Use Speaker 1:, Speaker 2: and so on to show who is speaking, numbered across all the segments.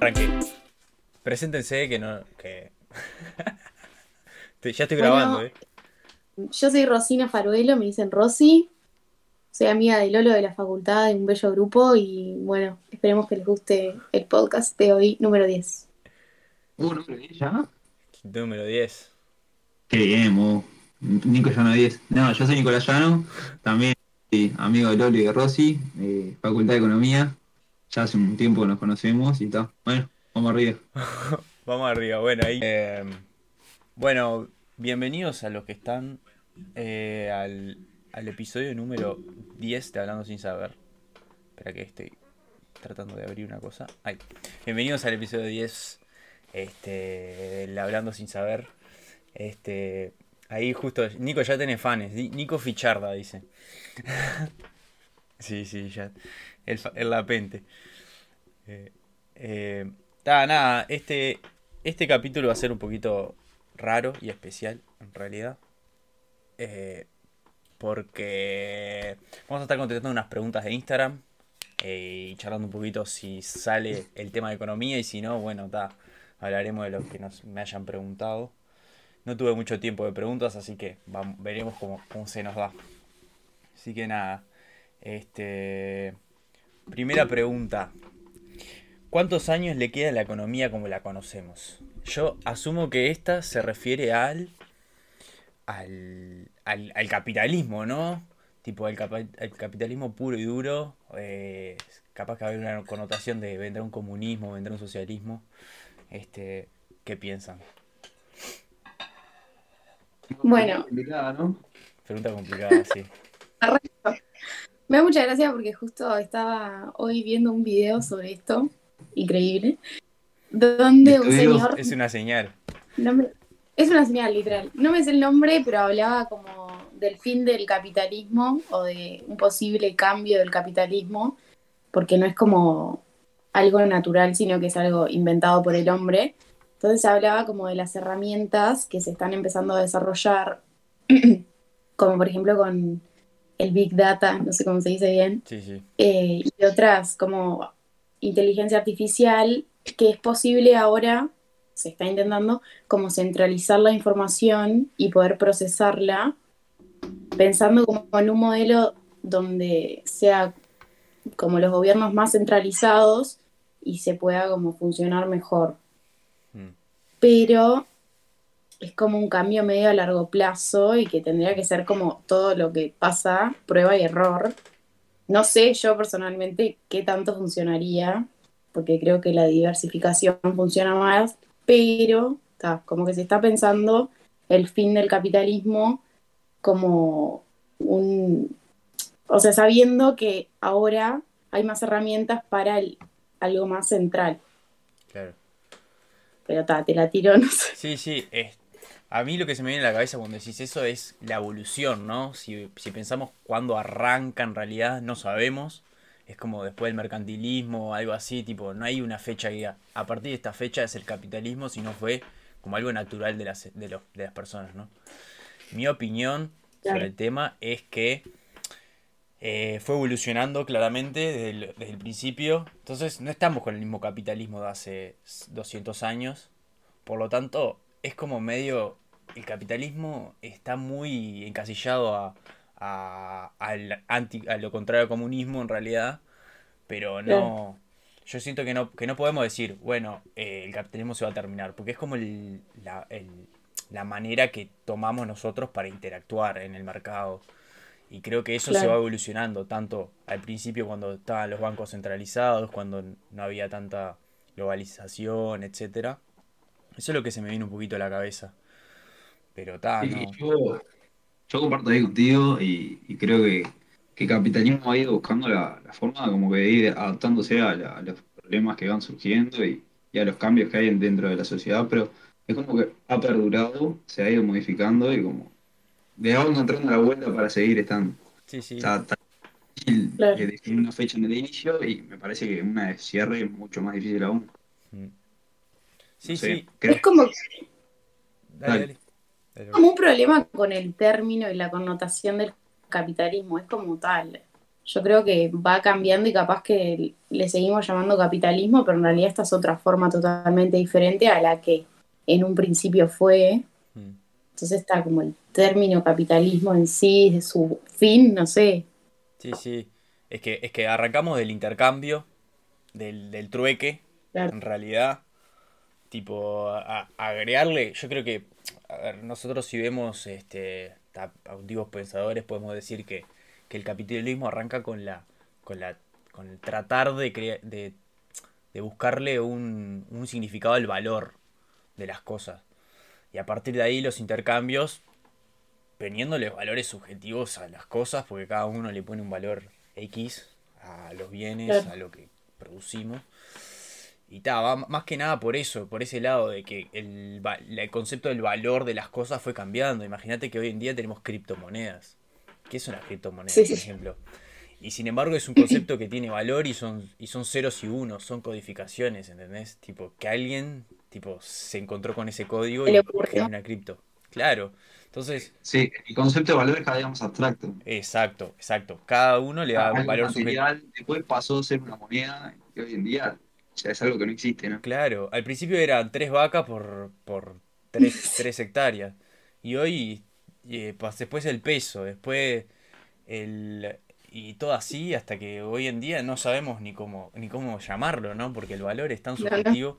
Speaker 1: Arranqué. Preséntense que no. que. ya estoy grabando,
Speaker 2: Bueno,
Speaker 1: eh.
Speaker 2: Yo soy Rosina Faruelo, me dicen Rosy. Soy amiga de Lolo de la facultad de un bello grupo y bueno, esperemos que les guste el podcast de hoy, número 10.
Speaker 3: Uh, número 10 ya.
Speaker 1: Número 10.
Speaker 3: Qué bien, Mu. Nico Llano 10. No, yo soy Nicolás Llano, también soy amigo de Loli y de Rossi, de Facultad de Economía. Ya hace un tiempo que nos conocemos y tal. Bueno, vamos arriba.
Speaker 1: Vamos arriba, bueno, ahí. eh, bueno, bienvenidos a los que están eh, al, al episodio número 10 de Hablando Sin Saber. Espera que estoy tratando de abrir una cosa. Ahí. Bienvenidos al episodio 10 este, del Hablando Sin Saber. Este, ahí justo, Nico ya tiene fans. Nico Ficharda, dice. sí, sí, ya. El, el lapente. Eh, nada, este, este capítulo va a ser un poquito raro y especial, en realidad. Eh, porque vamos a estar contestando unas preguntas de Instagram eh, y charlando un poquito si sale el tema de economía y si no, bueno, ta, hablaremos de lo que nos, me hayan preguntado. No tuve mucho tiempo de preguntas, así que veremos cómo, cómo se nos da. Así que nada, este, primera pregunta. ¿Cuántos años le queda a la economía como la conocemos? Yo asumo que esta se refiere al, al, al, al capitalismo, ¿no? Tipo, al, capa- al capitalismo puro y duro. eh, capaz que va a haber una connotación de vendrá un comunismo, vendrá un socialismo. Este, ¿Qué piensan?
Speaker 2: Bueno.
Speaker 3: Complicada, ¿no?
Speaker 1: Pregunta complicada, sí.
Speaker 2: Me da mucha gracia porque justo estaba hoy viendo un video sobre esto, increíble, donde un señor,
Speaker 1: Es una señal.
Speaker 2: es una señal literal, no me sé el nombre, pero hablaba como del fin del capitalismo o de un posible cambio del capitalismo, porque no es como algo natural, sino que es algo inventado por el hombre. Entonces hablaba como de las herramientas que se están empezando a desarrollar, como por ejemplo con el Big Data, no sé cómo se dice bien,
Speaker 1: Sí, sí.
Speaker 2: eh, y otras como inteligencia artificial, que es posible ahora, se está intentando, como centralizar la información y poder procesarla, pensando como en un modelo donde sea como los gobiernos más centralizados y se pueda como funcionar mejor.
Speaker 1: Mm.
Speaker 2: Pero es como un cambio medio a largo plazo y que tendría que ser como todo lo que pasa, prueba y error. No sé yo personalmente qué tanto funcionaría, porque creo que la diversificación funciona más, pero ta, como que se está pensando el fin del capitalismo como un... O sea, sabiendo que ahora hay más herramientas para el- algo más central.
Speaker 1: Claro.
Speaker 2: Pero ta, te la tiro, no sé.
Speaker 1: Sí, sí. es- a mí lo que se me viene a la cabeza cuando decís eso es la evolución, ¿no? Si, si pensamos cuándo arranca en realidad, no sabemos. Es como después del mercantilismo o algo así, tipo, no hay una fecha que diga, a partir de esta fecha es el capitalismo, sino fue como algo natural de las, de los- de las personas, ¿no? Mi opinión sobre el tema es que eh, fue evolucionando claramente desde el, desde el principio. Entonces no estamos con el mismo capitalismo de hace 200 años. Por lo tanto, es como medio... El capitalismo está muy encasillado a, a, al anti, a lo contrario al comunismo en realidad. Pero no... Yo siento que no, que no podemos decir, bueno, eh, el capitalismo se va a terminar. Porque es como el- la, el- la manera que tomamos nosotros para interactuar en el mercado. Y creo que eso se va evolucionando, tanto al principio cuando estaban los bancos centralizados, cuando no había tanta globalización, etcétera. Eso es lo que se me viene un poquito a la cabeza. Pero está,
Speaker 3: Sí,
Speaker 1: no.
Speaker 3: yo, yo comparto ahí contigo y, y creo que, que el capitalismo ha ido buscando la, la forma como que de ir adaptándose a, la- a los problemas que van surgiendo y, y a los cambios que hay dentro de la sociedad, pero es como que ha perdurado, se ha ido modificando y como le va encontrando la vuelta para seguir estando.
Speaker 1: Sí, sí.
Speaker 3: Está, está difícil
Speaker 2: Claro.
Speaker 3: eh, definir una fecha en el inicio y me parece que una de cierre es mucho más difícil aún.
Speaker 1: Mm. Sí,
Speaker 3: No sé,
Speaker 1: sí.
Speaker 3: creo-
Speaker 2: Es como,
Speaker 1: Dale,
Speaker 3: Dale.
Speaker 1: dale. Dale.
Speaker 2: como un problema con el término y la connotación del capitalismo, es como tal. yo creo que va cambiando y capaz que le seguimos llamando capitalismo, pero en realidad esta es otra forma totalmente diferente a la que en un principio fue.
Speaker 1: Mm.
Speaker 2: Entonces está como el término capitalismo en sí, de su fin, no sé.
Speaker 1: Sí, sí. Es que, es que arrancamos del intercambio, del, del trueque,
Speaker 2: Claro.
Speaker 1: en realidad. Tipo, a- a- agregarle, yo creo que, a ver, nosotros si vemos este, a- autivos pensadores, podemos decir que, que el capitalismo arranca con la, con la, con el tratar de, crea- de, de buscarle un, un significado al valor de las cosas. Y a partir de ahí los intercambios, poniéndole valores subjetivos a las cosas, porque cada uno le pone un valor X a los bienes, a lo que producimos. Y ta, va más que nada por eso, por ese lado de que el, el concepto del valor de las cosas fue cambiando. Imagínate que hoy en día tenemos criptomonedas. ¿Qué es una criptomoneda,
Speaker 2: Sí,
Speaker 1: por
Speaker 2: sí.
Speaker 1: ejemplo? Y sin embargo es un concepto que tiene valor y son, y son ceros y unos, son codificaciones, ¿entendés? Tipo, que alguien tipo, se encontró con ese código y generó una cripto. Claro. Entonces,
Speaker 3: Sí, el concepto de valor es cada día más abstracto.
Speaker 1: exacto, exacto. Cada uno le da un valor
Speaker 3: material, después pasó a ser una moneda y hoy en día es algo que no existe, ¿no?
Speaker 1: Claro, al principio eran tres vacas por, por tres, tres hectáreas. Y hoy, eh, pas- después el peso, después el... Y todo así hasta que hoy en día no sabemos ni cómo, ni cómo llamarlo, ¿no? Porque el valor es tan subjetivo.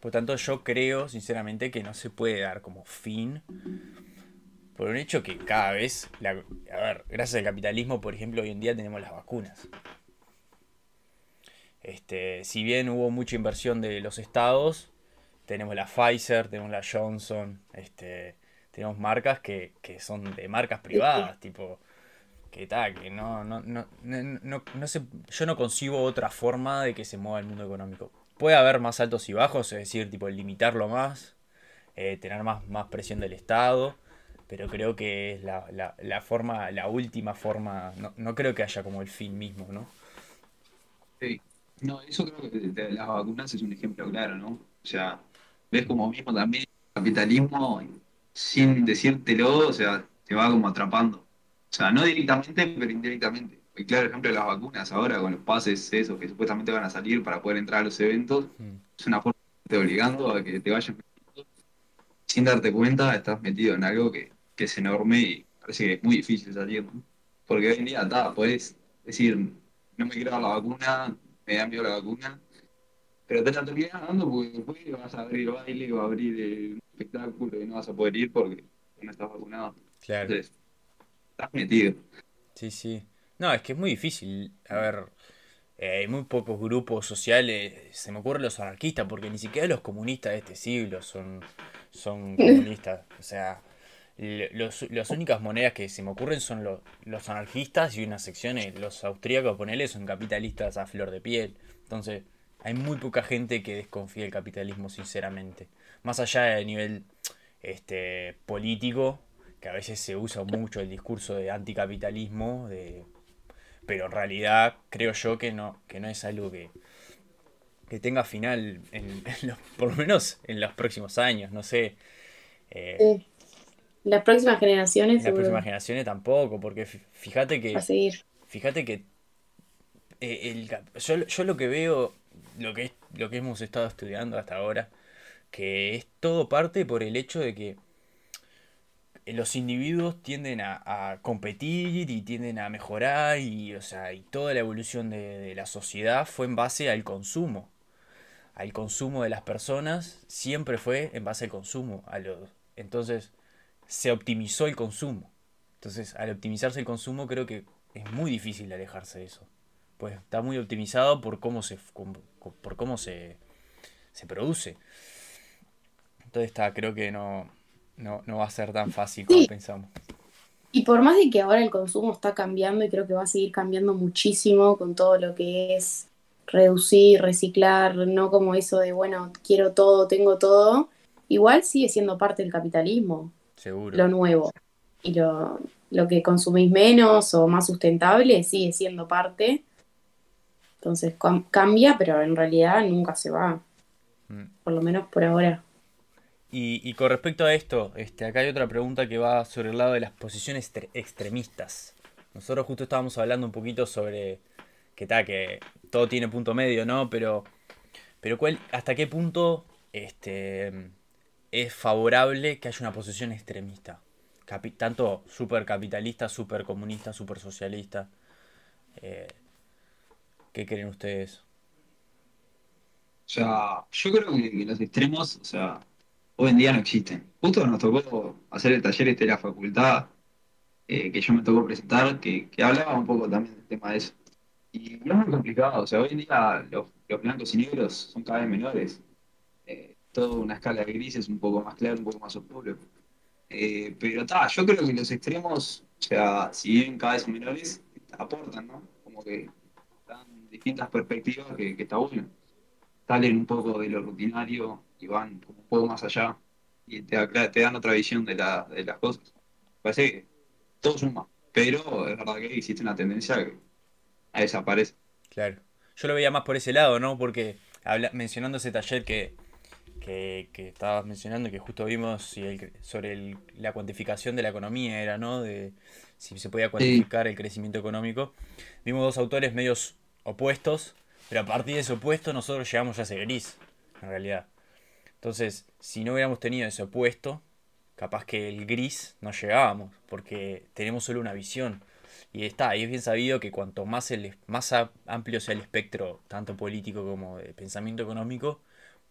Speaker 1: Por tanto, yo creo, sinceramente, que no se puede dar como fin. Por un hecho que cada vez, la- a ver, gracias al capitalismo, por ejemplo, hoy en día tenemos las vacunas. Este, si bien hubo mucha inversión de los estados, tenemos la Pfizer, tenemos la Johnson, este, tenemos marcas que, que son de marcas privadas, tipo, que tal, que no, no, no, no, no, no se, yo no concibo otra forma de que se mueva el mundo económico. Puede haber más altos y bajos, es decir, tipo, limitarlo más, eh, tener más, más presión del Estado, pero creo que es la, la, la forma, la última forma, no, no creo que haya como el fin mismo, ¿no?
Speaker 3: Sí. No, eso creo que de, las vacunas es un ejemplo claro, ¿no? O sea, ves como mismo también el capitalismo, sin decírtelo, o sea, te va como atrapando. O sea, no directamente, pero indirectamente. El claro ejemplo de las vacunas ahora, con los pases esos que supuestamente van a salir para poder entrar a los eventos,
Speaker 1: Mm.
Speaker 3: es una forma de te obligando a que te vayas metiendo. Sin darte cuenta, estás metido en algo que, que es enorme y parece que es muy difícil salir, ¿no? Porque hoy en día, está, podés decir, no me quiero dar la vacuna, me da miedo la vacuna, pero te la terminás dando porque después vas a abrir baile o a abrir eh, un espectáculo y no vas a poder ir porque no estás vacunado.
Speaker 1: Claro.
Speaker 3: Entonces, estás metido.
Speaker 1: Sí, sí. No, es que es muy difícil. A ver, eh, hay muy pocos grupos sociales. Se me ocurren los anarquistas, porque ni siquiera los comunistas de este siglo son, son comunistas. O sea, los, las únicas monedas que se me ocurren son los, los anarquistas y unas secciones. Los austríacos, ponele, son capitalistas a flor de piel. Entonces, hay muy poca gente que desconfía del capitalismo, sinceramente. Más allá del nivel este, político, que a veces se usa mucho el discurso de anticapitalismo, de, pero en realidad creo yo que no, que no es algo que, que tenga final, en, en los- por lo menos en los próximos años, no sé. Eh,
Speaker 2: Sí. Las próximas generaciones
Speaker 1: en las
Speaker 2: seguro
Speaker 1: próximas generaciones tampoco, porque fíjate que
Speaker 2: va a seguir.
Speaker 1: Fíjate que eh, el yo, yo lo que veo, lo que, lo que hemos estado estudiando hasta ahora, que es todo parte por el hecho de que los individuos tienden a, a competir y tienden a mejorar y, o sea, y toda la evolución de, de la sociedad fue en base al consumo. Al consumo de las personas siempre fue en base al consumo. A los, entonces se optimizó el consumo. Entonces, al optimizarse el consumo, creo que es muy difícil alejarse de eso. Pues está muy optimizado por cómo se, por cómo se, se produce. Entonces, está, creo que no, no, no va a ser tan fácil como
Speaker 2: Sí.
Speaker 1: pensamos.
Speaker 2: Y por más de que ahora el consumo está cambiando y creo que va a seguir cambiando muchísimo con todo lo que es reducir, reciclar, no como eso de, bueno, quiero todo, tengo todo, igual sigue siendo parte del capitalismo,
Speaker 1: Seguro.
Speaker 2: lo nuevo. Y lo, lo que consumís menos o más sustentable sigue siendo parte. Entonces cam- cambia, pero en realidad nunca se va,
Speaker 1: Mm.
Speaker 2: por lo menos por ahora.
Speaker 1: Y, y con respecto a esto, este, acá hay otra pregunta que va sobre el lado de las posiciones tre- extremistas. nosotros justo estábamos hablando un poquito sobre que tal, que todo tiene punto medio, ¿no? Pero, pero ¿cuál, ¿hasta qué punto este, es favorable que haya una posición extremista? tanto super capitalista, super comunista, super socialista. Eh, ¿Qué creen ustedes?
Speaker 3: O sea, yo creo que, los extremos, o sea, hoy en día no existen. Justo nos tocó hacer el taller este de la facultad, eh, que yo me tocó presentar, que, hablaba un poco también del tema de eso. Y es muy complicado, o sea, hoy en día los, blancos y negros son cada vez menores. Toda una escala de grises un poco más clara, un poco más oscuro. Eh, pero está, yo creo que los extremos, sea, si bien cada vez son menores, aportan, ¿no? Como que dan distintas perspectivas que, que está bueno. Salen un poco de lo rutinario y van un poco más allá y te, te dan otra visión de, la, de las cosas. Parece que todo suma, pero es verdad que existe una tendencia que desaparece.
Speaker 1: Claro. Yo lo veía más por ese lado, ¿no? Porque habla, mencionando ese taller que, que, estabas mencionando, que justo vimos sobre la cuantificación de la economía, era, ¿no? De si se podía cuantificar el crecimiento económico. Vimos dos autores medios opuestos, pero a partir de ese opuesto nosotros llegamos a ese gris, en realidad. Entonces, si no hubiéramos tenido ese opuesto, capaz que el gris no llegábamos, porque tenemos solo una visión. Y está, y es bien sabido que cuanto más, el, más amplio sea el espectro, tanto político como de pensamiento económico,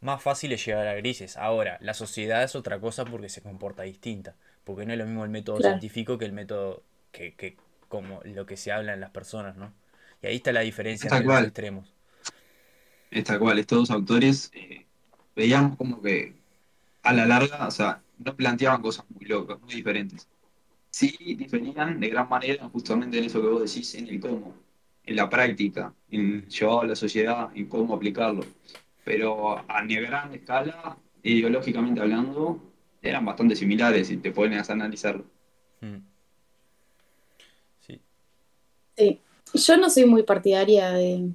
Speaker 1: más fácil es llegar a grises. Ahora, la sociedad es otra cosa porque se comporta distinta. Porque no es lo mismo el método científico que el método que, que, como lo que se habla en las personas, ¿no? Y ahí está la diferencia entre los extremos.
Speaker 3: Está cual, estos dos autores eh, veíamos como que a la larga, o sea, no planteaban cosas muy locas, muy diferentes. Sí diferían de gran manera justamente en eso que vos decís, en el cómo, en la práctica, en llevado a la sociedad, en cómo aplicarlo pero a gran escala, ideológicamente hablando, eran bastante similares si te pones a analizarlo. Hmm.
Speaker 2: Sí. sí. Yo no soy muy partidaria de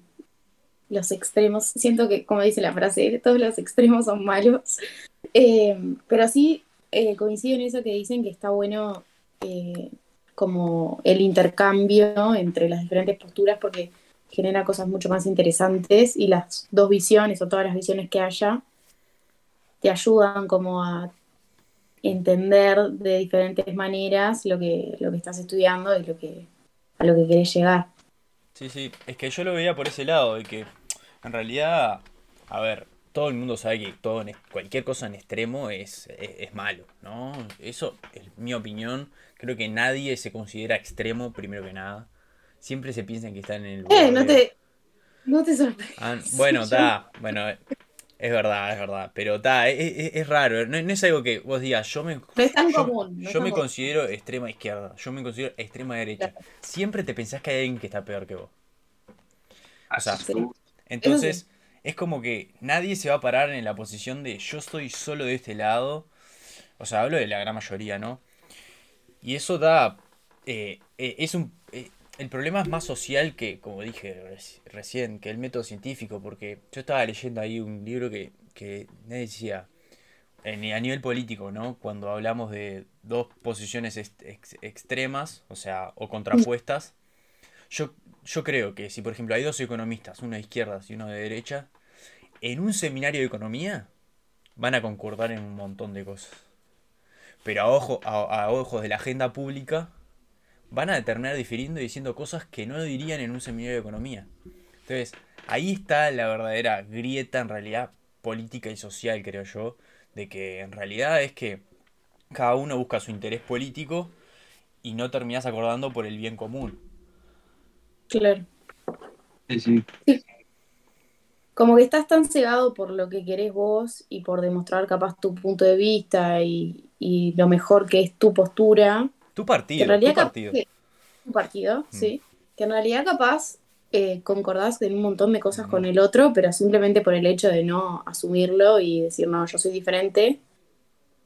Speaker 2: los extremos. Siento que, como dice la frase, todos los extremos son malos. Eh, pero sí eh, coincido en eso que dicen que está bueno eh, como el intercambio entre las diferentes posturas, porque genera cosas mucho más interesantes y las dos visiones o todas las visiones que haya te ayudan como a entender de diferentes maneras lo que, lo que estás estudiando y lo que, a lo que querés llegar.
Speaker 1: Sí, sí, es que yo lo veía por ese lado, de que en realidad, a ver, todo el mundo sabe que todo cualquier cosa en extremo es, es, malo, ¿no? Eso es mi opinión. Creo que nadie se considera extremo primero que nada siempre se piensan que están en el
Speaker 2: Eh, no te, no te sorprendes.
Speaker 1: Ah, bueno, está, bueno, es verdad, es verdad, pero está, es, raro, no, es algo que vos digas, yo me,
Speaker 2: es tan común,
Speaker 1: yo me considero extrema izquierda, yo me considero extrema derecha. Siempre te pensás que hay alguien que está peor que vos. O sea, entonces es como que nadie se va a parar en la posición de yo estoy solo de este lado. O sea, hablo de la gran mayoría, ¿no? Y eso da. Eh, eh, es un. Eh, el problema es más social que, como dije recién, que el método científico, porque yo estaba leyendo ahí un libro que, que decía, a nivel político, ¿no? Cuando hablamos de dos posiciones extremas, o sea, o contrapuestas, yo, yo creo que si, por ejemplo, hay dos economistas, uno de izquierdas y uno de derecha, en un seminario de economía van a concordar en un montón de cosas. Pero a, ojo, a ojos de la agenda pública, van a terminar difiriendo y diciendo cosas que no dirían en un seminario de economía. Entonces, ahí está la verdadera grieta en realidad política y social, creo yo, de que en realidad es que cada uno busca su interés político y no terminas acordando por el bien común.
Speaker 2: Claro.
Speaker 3: Sí, sí.
Speaker 2: Como que estás tan cegado por lo que querés vos y por demostrar capaz tu punto de vista y, y lo mejor que es tu postura,
Speaker 1: tu partido. tu partido.
Speaker 2: un partido, mm. sí. Que en realidad capaz eh, concordás en un montón de cosas con el otro, pero simplemente por el hecho de no asumirlo y decir, no, yo soy diferente,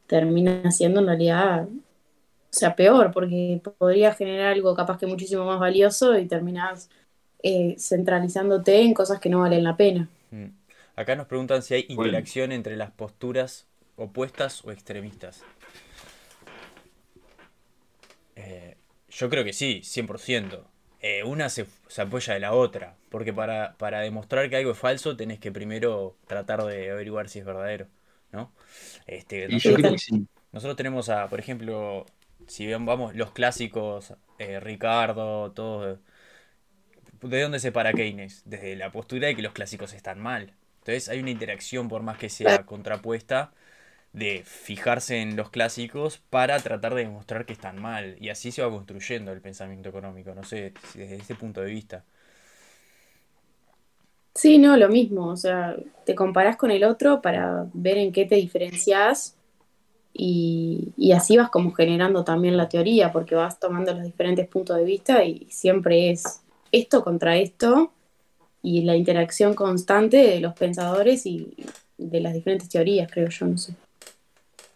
Speaker 2: termina siendo en realidad, o sea, peor, porque podría generar algo capaz que muchísimo más valioso y terminas eh, centralizándote en cosas que no valen la pena. Mm.
Speaker 1: Acá nos preguntan si hay interacción entre las posturas opuestas o extremistas. Eh, Yo creo que sí, 100%. Eh, una se, se apoya de la otra, porque para, para demostrar que algo es falso tenés que primero tratar de averiguar si es verdadero, ¿no? Este,
Speaker 3: Y yo
Speaker 1: nosotros,
Speaker 3: creo que sí.
Speaker 1: nosotros tenemos a, por ejemplo, si bien vamos, los clásicos, eh, Ricardo, todo, ¿de dónde se para Keynes? Desde la postura de que los clásicos están mal. Entonces hay una interacción, por más que sea contrapuesta, de fijarse en los clásicos para tratar de demostrar que están mal. Y así se va construyendo el pensamiento económico, no sé, desde ese punto de vista.
Speaker 2: Sí, no, lo mismo. O sea, te comparás con el otro para ver en qué te diferencias y, y así vas como generando también la teoría, porque vas tomando los diferentes puntos de vista y siempre es esto contra esto y la interacción constante de los pensadores y de las diferentes teorías, creo yo, no sé.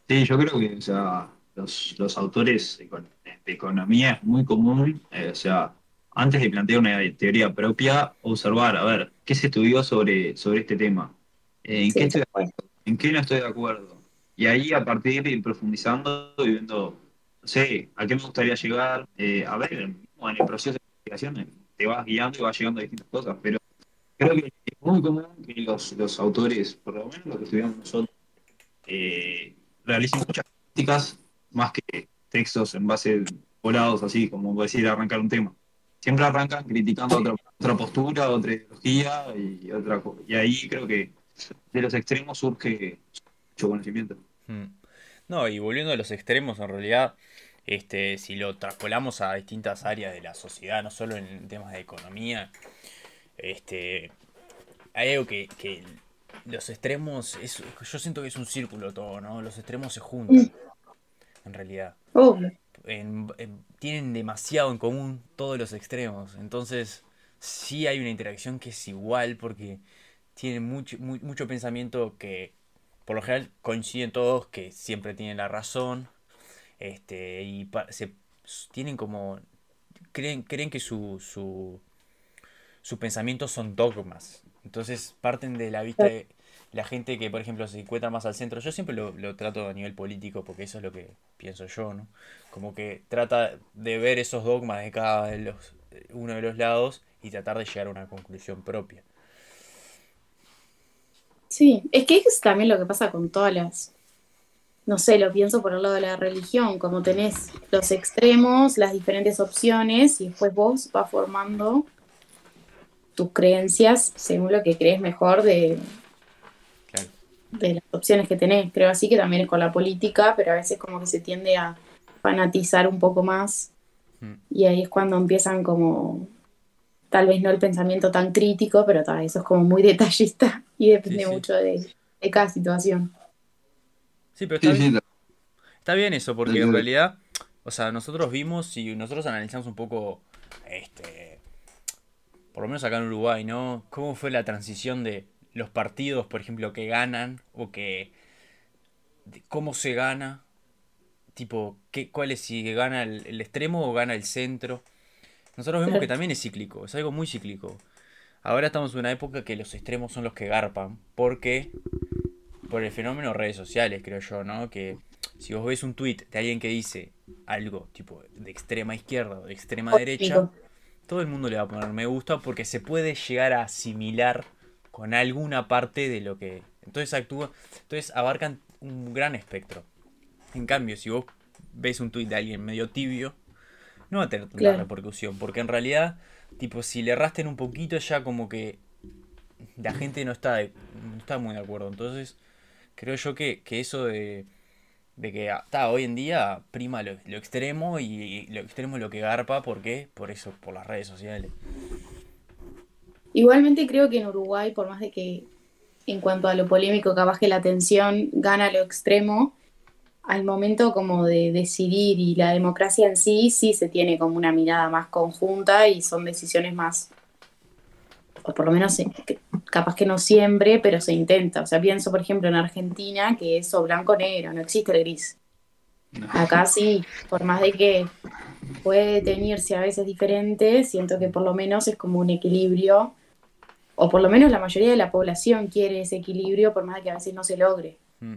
Speaker 3: Sí, yo creo que, o sea, los, los autores de economía es muy común, eh, o sea, antes de plantear una teoría propia, observar, a ver, ¿qué se estudió sobre, sobre este tema? Eh, ¿En qué estoy
Speaker 2: tal cual.
Speaker 3: en qué no estoy de acuerdo. Y ahí a partir de ir profundizando y viendo, no sé, a qué me gustaría llegar, eh, a ver, en el proceso de investigación te vas guiando y vas llegando a distintas cosas, pero creo que es muy común que los, los autores, por lo menos los que estudiamos nosotros, eh, realicen muchas críticas más que textos en base volados, así como decir arrancar un tema. Siempre arrancan criticando otra, otra postura, otra ideología y otra co- Y ahí creo que de los extremos surge mucho conocimiento.
Speaker 1: Mm. No, y volviendo a los extremos, en realidad, este, si lo traspolamos a distintas áreas de la sociedad, no solo en temas de economía, este, hay algo que, que los extremos, es, yo siento que es un círculo todo, ¿no? Los extremos se juntan, en realidad.
Speaker 2: Obvio.
Speaker 1: En- en- tienen demasiado en común todos los extremos, entonces sí hay una interacción que es igual porque tienen mucho, mu- mucho pensamiento que por lo general coinciden todos que siempre tienen la razón, este, y pa- se tienen como creen, creen que su, su, sus pensamientos son dogmas. Entonces parten de la vista de la gente que, por ejemplo, se encuentra más al centro. Yo siempre lo, lo trato a nivel político porque eso es lo que pienso yo, ¿no? Como que trata de ver esos dogmas de cada de los, uno de los lados y tratar de llegar a una conclusión propia.
Speaker 2: Sí, es que es también lo que pasa con todas las, no sé, lo pienso por el lado de la religión, como tenés los extremos, las diferentes opciones, y después vos vas formando tus creencias según lo que crees mejor de. De las opciones que tenés. Creo así que también es con la política, pero a veces como que se tiende a fanatizar un poco más,
Speaker 1: Mm.
Speaker 2: y ahí es cuando empiezan como, tal vez no el pensamiento tan crítico, pero tal, eso es como muy detallista y depende
Speaker 1: Sí, sí.
Speaker 2: mucho de, de cada situación.
Speaker 1: Sí, pero está
Speaker 3: Sí,
Speaker 1: bien.
Speaker 3: sí,
Speaker 1: Está bien eso, porque en realidad, o sea, nosotros vimos y nosotros analizamos un poco, este, por lo menos acá en Uruguay, ¿no? ¿Cómo fue la transición de los partidos, por ejemplo, que ganan o que, de cómo se gana, tipo, qué, cuál es si gana el, el extremo o gana el centro? Nosotros vemos que también es cíclico, es algo muy cíclico. Ahora estamos en una época que los extremos son los que garpan, porque por el fenómeno redes sociales, creo yo, ¿no? Que si vos ves un tweet de alguien que dice algo tipo de extrema izquierda o de extrema derecha, todo el mundo le va a poner me gusta porque se puede llegar a asimilar con alguna parte de lo que. Entonces actúa. Entonces abarcan un gran espectro. En cambio, si vos ves un tweet de alguien medio tibio, no va a tener tanta
Speaker 2: Claro.
Speaker 1: repercusión. Porque en realidad, tipo, si le errasten un poquito, ya como que la gente no está, de- no está muy de acuerdo. Entonces, creo yo que, que eso de, de que está hoy en día prima lo, lo extremo y, y lo extremo es lo que garpa, ¿por qué? Por eso, por las redes sociales.
Speaker 2: Igualmente creo que en Uruguay, por más de que en cuanto a lo polémico, capaz que la atención gana lo extremo, al momento como de decidir y la democracia en sí, sí se tiene como una mirada más conjunta y son decisiones más, o por lo menos que- capaz que no siempre, pero se intenta. O sea, pienso por ejemplo en Argentina, que es o blanco o negro, no existe el gris. Acá sí, por más de que puede tenerse a veces diferente, siento que por lo menos es como un equilibrio, o por lo menos la mayoría de la población quiere ese equilibrio, por más de que a veces no se logre.
Speaker 1: Mm.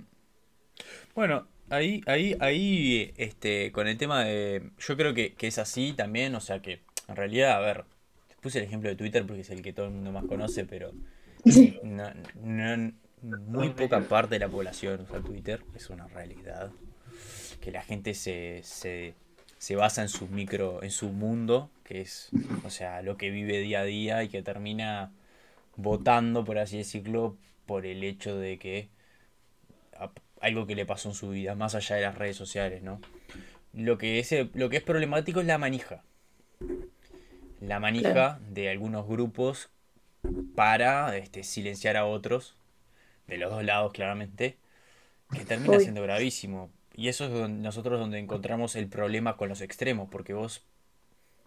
Speaker 1: Bueno, ahí, ahí, ahí, este, con el tema de. Yo creo que, que es así también, o sea que, en realidad, a ver, puse el ejemplo de Twitter porque es el que todo el mundo más conoce, pero
Speaker 2: Sí.
Speaker 1: no, no- muy poca parte de la población usa Twitter, es una realidad. Que la gente se, se, se basa en su micro, en su mundo, que es, o sea, lo que vive día a día y que termina votando, por así decirlo, por el hecho de que algo que le pasó en su vida, más allá de las redes sociales, ¿no? Lo que es, lo que es problemático es la manija. La manija
Speaker 2: Claro.
Speaker 1: de algunos grupos para este, silenciar a otros, de los dos lados claramente, que termina
Speaker 2: Uy.
Speaker 1: siendo gravísimo. Y eso es donde, nosotros donde encontramos el problema con los extremos, porque vos,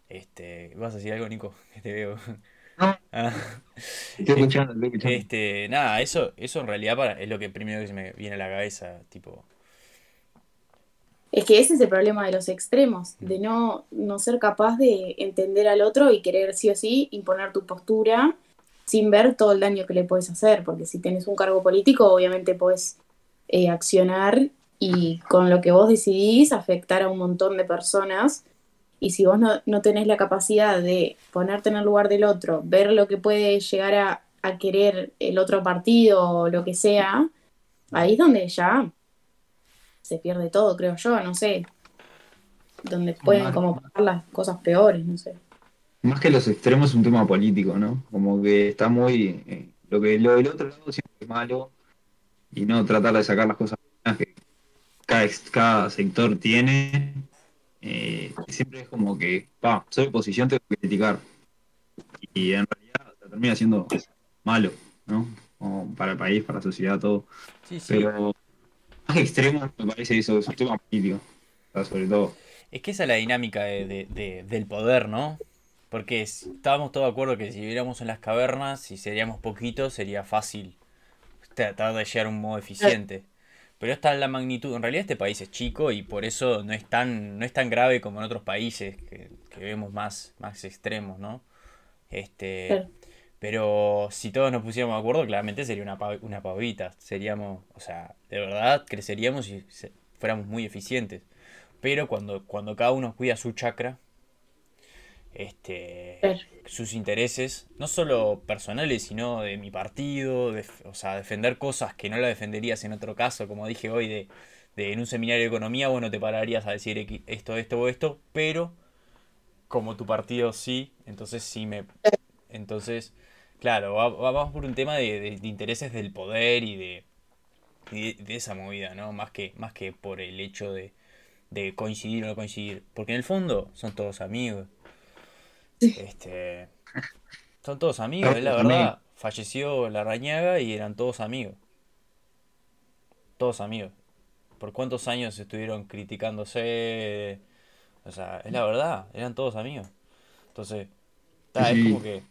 Speaker 1: este, ¿vas a decir algo, Nico? Que te veo. Ah.
Speaker 3: Estoy escuchando, estoy escuchando.
Speaker 1: Este, nada, eso, eso en realidad para, es lo que primero que se me viene a la cabeza, tipo,
Speaker 2: Es que ese es el problema de los extremos, de no, no ser capaz de entender al otro y querer sí o sí imponer tu postura sin ver todo el daño que le puedes hacer, porque si tenés un cargo político, obviamente podés eh, accionar y con lo que vos decidís afectar a un montón de personas. Y si vos no, no tenés la capacidad de ponerte en el lugar del otro, ver lo que puede llegar a, a querer el otro partido o lo que sea, ahí es donde ya se pierde todo, creo yo, no sé. Donde pueden como pasar las cosas peores, no sé.
Speaker 3: Más que los extremos es un tema político, ¿no? Como que está muy... eh, lo que lo del otro lado siempre es malo y no tratar de sacar las cosas buenas que cada sector tiene. Eh, siempre es como que, pa, soy oposición, tengo que criticar. Y en realidad termina siendo malo, ¿no? Como para el país, para la sociedad, todo.
Speaker 1: sí, sí.
Speaker 3: Pero más extremo me parece eso, es un tema político, o sea, sobre todo.
Speaker 1: Es que esa es la dinámica de- de- de- del poder, ¿no? Porque es- estábamos todos de acuerdo que si viviéramos en las cavernas y seríamos poquitos, sería fácil tratar de llegar a un modo eficiente. Pero está en la magnitud. En realidad este país es chico y por eso no es tan, no es tan grave como en otros países que, que vemos más, más extremos, ¿no? Este,
Speaker 2: Claro.
Speaker 1: pero si todos nos pusiéramos de acuerdo, claramente sería una, una pavita. Seríamos, o sea, de verdad creceríamos y se- fuéramos muy eficientes. Pero cuando, cuando cada uno cuida su chakra, este, sus intereses, no solo personales, sino de mi partido, de, o sea, defender cosas que no la defenderías en otro caso, como dije hoy, de, de en un seminario de economía, bueno, te pararías a decir esto, esto o esto, pero como tu partido sí, entonces sí me... Entonces, claro, va- va- vamos por un tema de, de- de intereses del poder y de, y de, de esa movida, ¿no? Más que, más que por el hecho de, de coincidir o no coincidir. Porque en el fondo son todos amigos. Este, son todos amigos, es la verdad. Falleció Larrañaga y eran todos amigos. Todos amigos. ¿Por cuántos años estuvieron criticándose? O sea, es la verdad, eran todos amigos. Entonces, ta, es como que...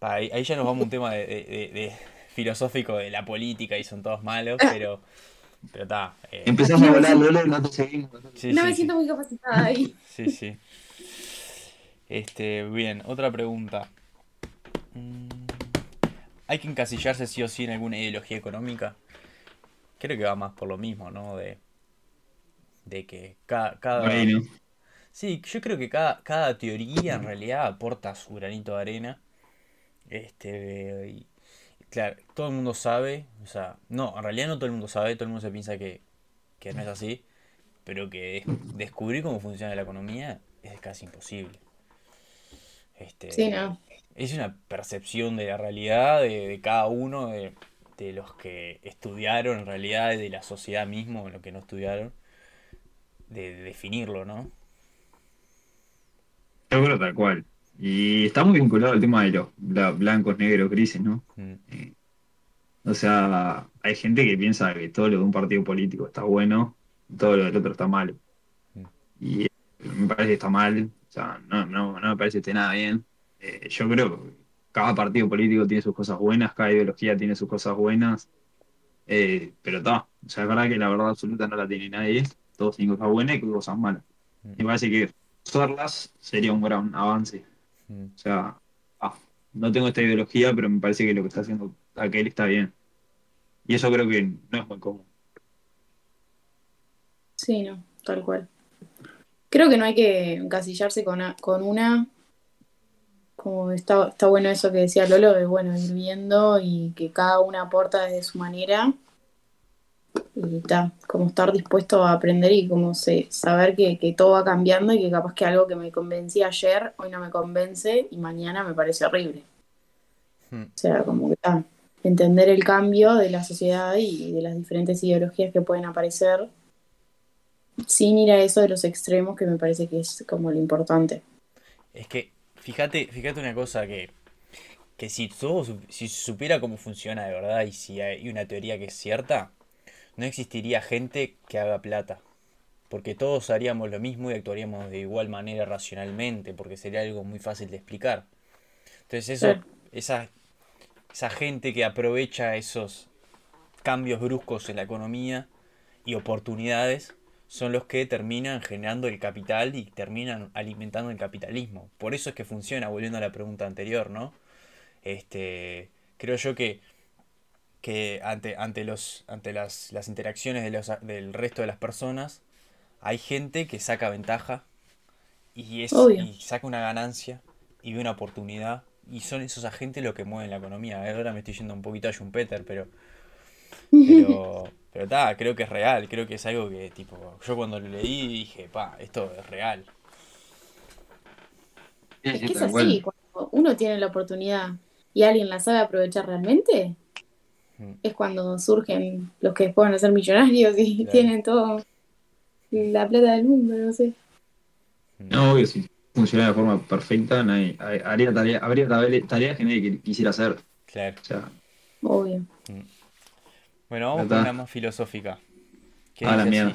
Speaker 1: ahí, ahí ya nos vamos a un tema de, de- de- de filosófico de la política y son todos malos, pero... Pero está.
Speaker 3: Empezás a hablar, Lolo, no te seguimos.
Speaker 1: sí,
Speaker 2: no
Speaker 1: sí,
Speaker 2: me
Speaker 1: sí.
Speaker 2: siento muy capacitada ahí.
Speaker 1: Sí, sí. Este, bien, otra pregunta. Mm, ¿Hay que encasillarse sí o sí en alguna ideología económica? Creo que va más por lo mismo, ¿no? De, de que cada, cada...
Speaker 3: Por ahí, ¿no?
Speaker 1: Sí, yo creo que cada, cada teoría en realidad aporta su granito de arena. Este, y, claro, todo el mundo sabe, o sea, no, en realidad no todo el mundo sabe, todo el mundo se piensa que, que no es así, pero que des- descubrir cómo funciona la economía es casi imposible. Este,
Speaker 2: Sí, no.
Speaker 1: es una percepción de la realidad de, de cada uno, de, de los que estudiaron en realidad, de la sociedad mismo, los que no estudiaron, de, de definirlo, ¿no?
Speaker 3: Yo creo tal cual. Y está muy vinculado al tema de los bla- blancos, negros, grises, ¿no?
Speaker 1: Mm.
Speaker 3: O sea, hay gente que piensa que todo lo de un partido político está bueno, y todo lo del otro está mal.
Speaker 1: Mm.
Speaker 3: Y eh, me parece que está mal, sea, no, no, no me parece que esté nada bien. Eh, yo creo que cada partido político tiene sus cosas buenas, cada ideología tiene sus cosas buenas, eh, pero está, o sea, es verdad que la verdad absoluta no la tiene nadie, todos tienen cosas buenas y cosas malas.
Speaker 1: Mm.
Speaker 3: Me parece que usarlas sería un gran avance.
Speaker 1: Mm.
Speaker 3: O sea, ah, no tengo esta ideología, pero me parece que lo que está haciendo aquel está bien. Y eso creo que no es muy común.
Speaker 2: Sí, no, tal cual. Creo que no hay que encasillarse con, a- con una. Como está, está bueno eso que decía Lolo, de bueno, ir viendo y que cada una aporta desde su manera. Y está, como estar dispuesto a aprender y como se, saber que, que todo va cambiando y que capaz que algo que me convencía ayer, hoy no me convence y mañana me parece horrible.
Speaker 1: Hmm.
Speaker 2: O sea, como que está, entender el cambio de la sociedad y de las diferentes ideologías que pueden aparecer sin ir a eso de los extremos que me parece que es como lo importante.
Speaker 1: Es que, fíjate, fíjate una cosa que, que si todo, si supiera cómo funciona de verdad y si hay una teoría que es cierta, no existiría gente que haga plata. Porque todos haríamos lo mismo y actuaríamos de igual manera racionalmente, porque sería algo muy fácil de explicar. Entonces eso, esa, esa gente que aprovecha esos cambios bruscos en la economía y oportunidades son los que terminan generando el capital y terminan alimentando el capitalismo. Por eso es que funciona, volviendo a la pregunta anterior, ¿no? Este, creo yo que, que ante, ante, los, ante las, las interacciones de los, del resto de las personas, hay gente que saca ventaja y, es,
Speaker 2: Obvio.
Speaker 1: y saca una ganancia y ve una oportunidad. Y son esos agentes los que mueven la economía. Ahora me estoy yendo un poquito a Schumpeter, pero pero, pero ta, creo que es real, creo que es algo que, tipo, yo cuando lo leí dije, pa, esto es real.
Speaker 2: Es que es así, cuando uno tiene la oportunidad y alguien la sabe aprovechar realmente,
Speaker 1: Mm.
Speaker 2: es cuando surgen los que después van a ser millonarios y
Speaker 1: Claro.
Speaker 2: tienen todo la plata del mundo, no sé.
Speaker 3: No, obvio, si funcionara de forma perfecta, nadie, hay- haría tarea- habría tare- tareas que nadie qui- quisiera hacer.
Speaker 1: Claro.
Speaker 3: O sea,
Speaker 2: Obvio.
Speaker 1: Bueno, vamos con una más filosófica. que
Speaker 3: a la mierda.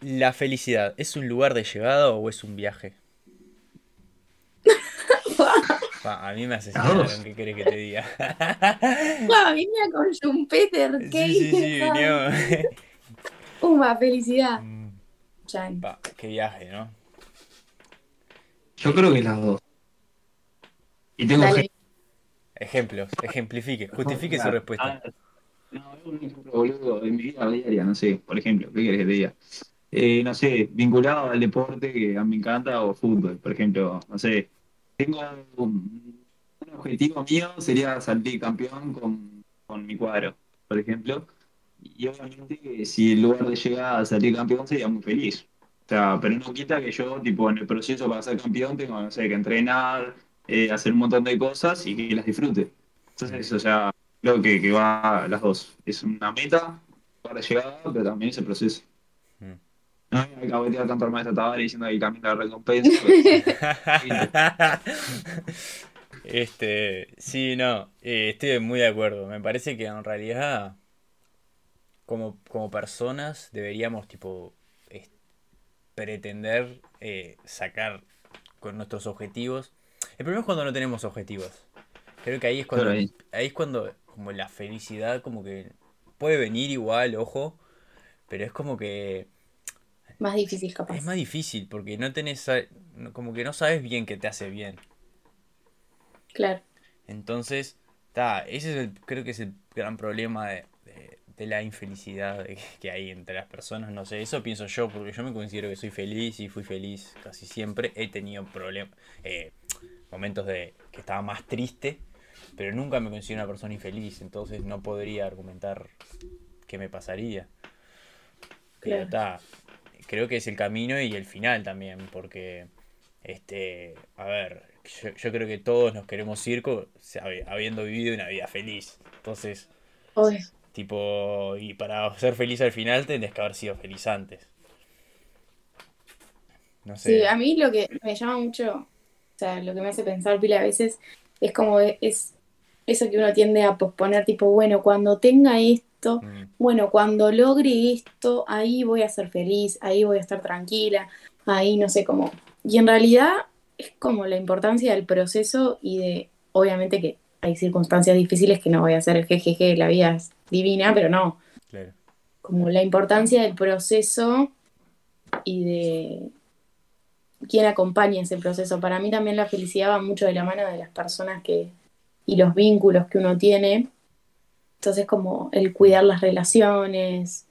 Speaker 1: ¿La felicidad es un lugar de llegada o es un viaje? Pa, a mí me asesinaron. ¿qué querés que te diga?
Speaker 2: ¡Guau! Venía con Schumpeter, qué
Speaker 1: Sí, sí, sí, venía-
Speaker 2: Uma, felicidad.
Speaker 1: Mm,
Speaker 2: Chan.
Speaker 1: pa, qué viaje, ¿no?
Speaker 3: Yo creo que las dos. Y tengo
Speaker 2: Dale.
Speaker 1: Ejemplos, ejemplifique, justifique su respuesta.
Speaker 3: Ah, No, es un boludo de mi vida diaria, no sé, por ejemplo, ¿qué querés que te? Eh, no sé, vinculado al deporte que a mí me encanta o fútbol, por ejemplo, no sé, tengo un, objetivo mío sería salir campeón con, con mi cuadro, por ejemplo, y obviamente si en lugar de llegar a salir campeón sería muy feliz. O sea, pero no quita que yo, tipo, en el proceso para ser campeón tengo, no sé, que entrenar, eh, hacer un montón de cosas y que las disfrute. Entonces, o sea, creo que, que va las dos. Es una meta para llegada, pero también es el proceso.
Speaker 1: Mm.
Speaker 3: No me cabotear tanto al maestro Tavares diciendo que el camino de la recompensa. pero-
Speaker 1: Este, sí, no, eh, estoy muy de acuerdo. Me parece que en realidad, como, como personas, deberíamos, tipo, es- pretender eh, sacar con nuestros objetivos. El problema es cuando no tenemos objetivos. Creo que ahí es cuando,
Speaker 3: ahí
Speaker 1: es cuando, como la felicidad, como que puede venir igual, ojo, pero es como que
Speaker 2: Más difícil, capaz.
Speaker 1: es más difícil porque no tenés, como que no sabes bien qué te hace bien.
Speaker 2: Claro.
Speaker 1: Entonces, ta, ese es el, creo que es el gran problema de, de- de la infelicidad que hay entre las personas. No sé, eso pienso yo, porque yo me considero que soy feliz y fui feliz casi siempre. He tenido problemas, momentos de que estaba más triste, pero nunca me considero una persona infeliz, entonces no podría argumentar qué me pasaría. Pero
Speaker 2: Claro.
Speaker 1: ta, creo que es el camino y el final también, porque, este, a ver, yo, yo creo que todos nos queremos ir co- sabe- habiendo vivido una vida feliz. Entonces,
Speaker 2: Obvio.
Speaker 1: tipo, y para ser feliz al final tendrías que haber sido feliz antes. No sé.
Speaker 2: Sí, a mí lo que me llama mucho, o sea, lo que me hace pensar pila a veces es como es eso que uno tiende a posponer, tipo, bueno, cuando tenga esto,
Speaker 1: Mm,
Speaker 2: bueno, cuando logre esto, ahí voy a ser feliz, ahí voy a estar tranquila, ahí no sé cómo. Y en realidad es como la importancia del proceso y de, obviamente que hay circunstancias difíciles que no voy a hacer el jejeje, la vida es divina, pero no,
Speaker 1: claro.
Speaker 2: como la importancia del proceso y de quién acompaña ese proceso. Para mí también la felicidad va mucho de la mano de las personas que y los vínculos que uno tiene. Entonces como el cuidar las relaciones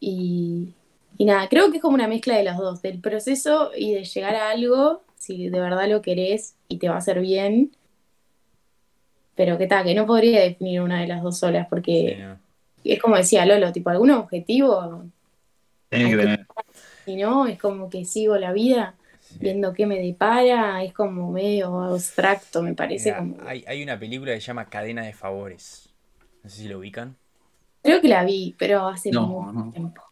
Speaker 2: y, Y nada, creo que es como una mezcla de los dos, del proceso y de llegar a algo, si de verdad lo querés y te va a hacer bien. Pero que tal, que no podría definir una de las dos solas,
Speaker 1: Sí,
Speaker 2: porque
Speaker 1: no.
Speaker 2: es como decía Lolo, tipo, algún objetivo,
Speaker 3: Tenés que tener.
Speaker 2: si no, es como que sigo la vida
Speaker 1: Sí.
Speaker 2: viendo qué me depara, es como medio abstracto, me parece
Speaker 1: Mira,
Speaker 2: como...
Speaker 1: hay, hay una película que se llama Cadena de Favores. No sé si lo ubican.
Speaker 2: Creo que la vi, pero hace
Speaker 3: No,
Speaker 2: mucho
Speaker 3: no.
Speaker 2: tiempo.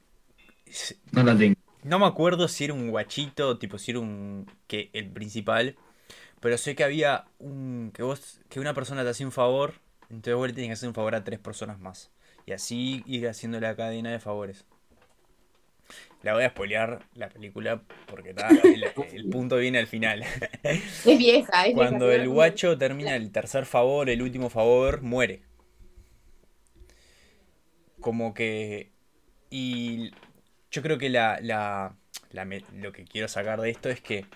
Speaker 3: No la tengo.
Speaker 1: No me acuerdo si era un guachito, tipo si era un que el principal, pero sé que había un que vos que una persona te hacía un favor, entonces vos le tenías que hacer un favor a tres personas más y así ir haciendo la cadena de favores. La voy a spoilear la película porque ta, el, el punto viene al final.
Speaker 2: Es vieja, es
Speaker 1: Cuando
Speaker 2: vieja,
Speaker 1: el guacho termina el tercer favor, el último favor, muere. Como que... Y yo creo que la, la, la lo que quiero sacar de esto es que...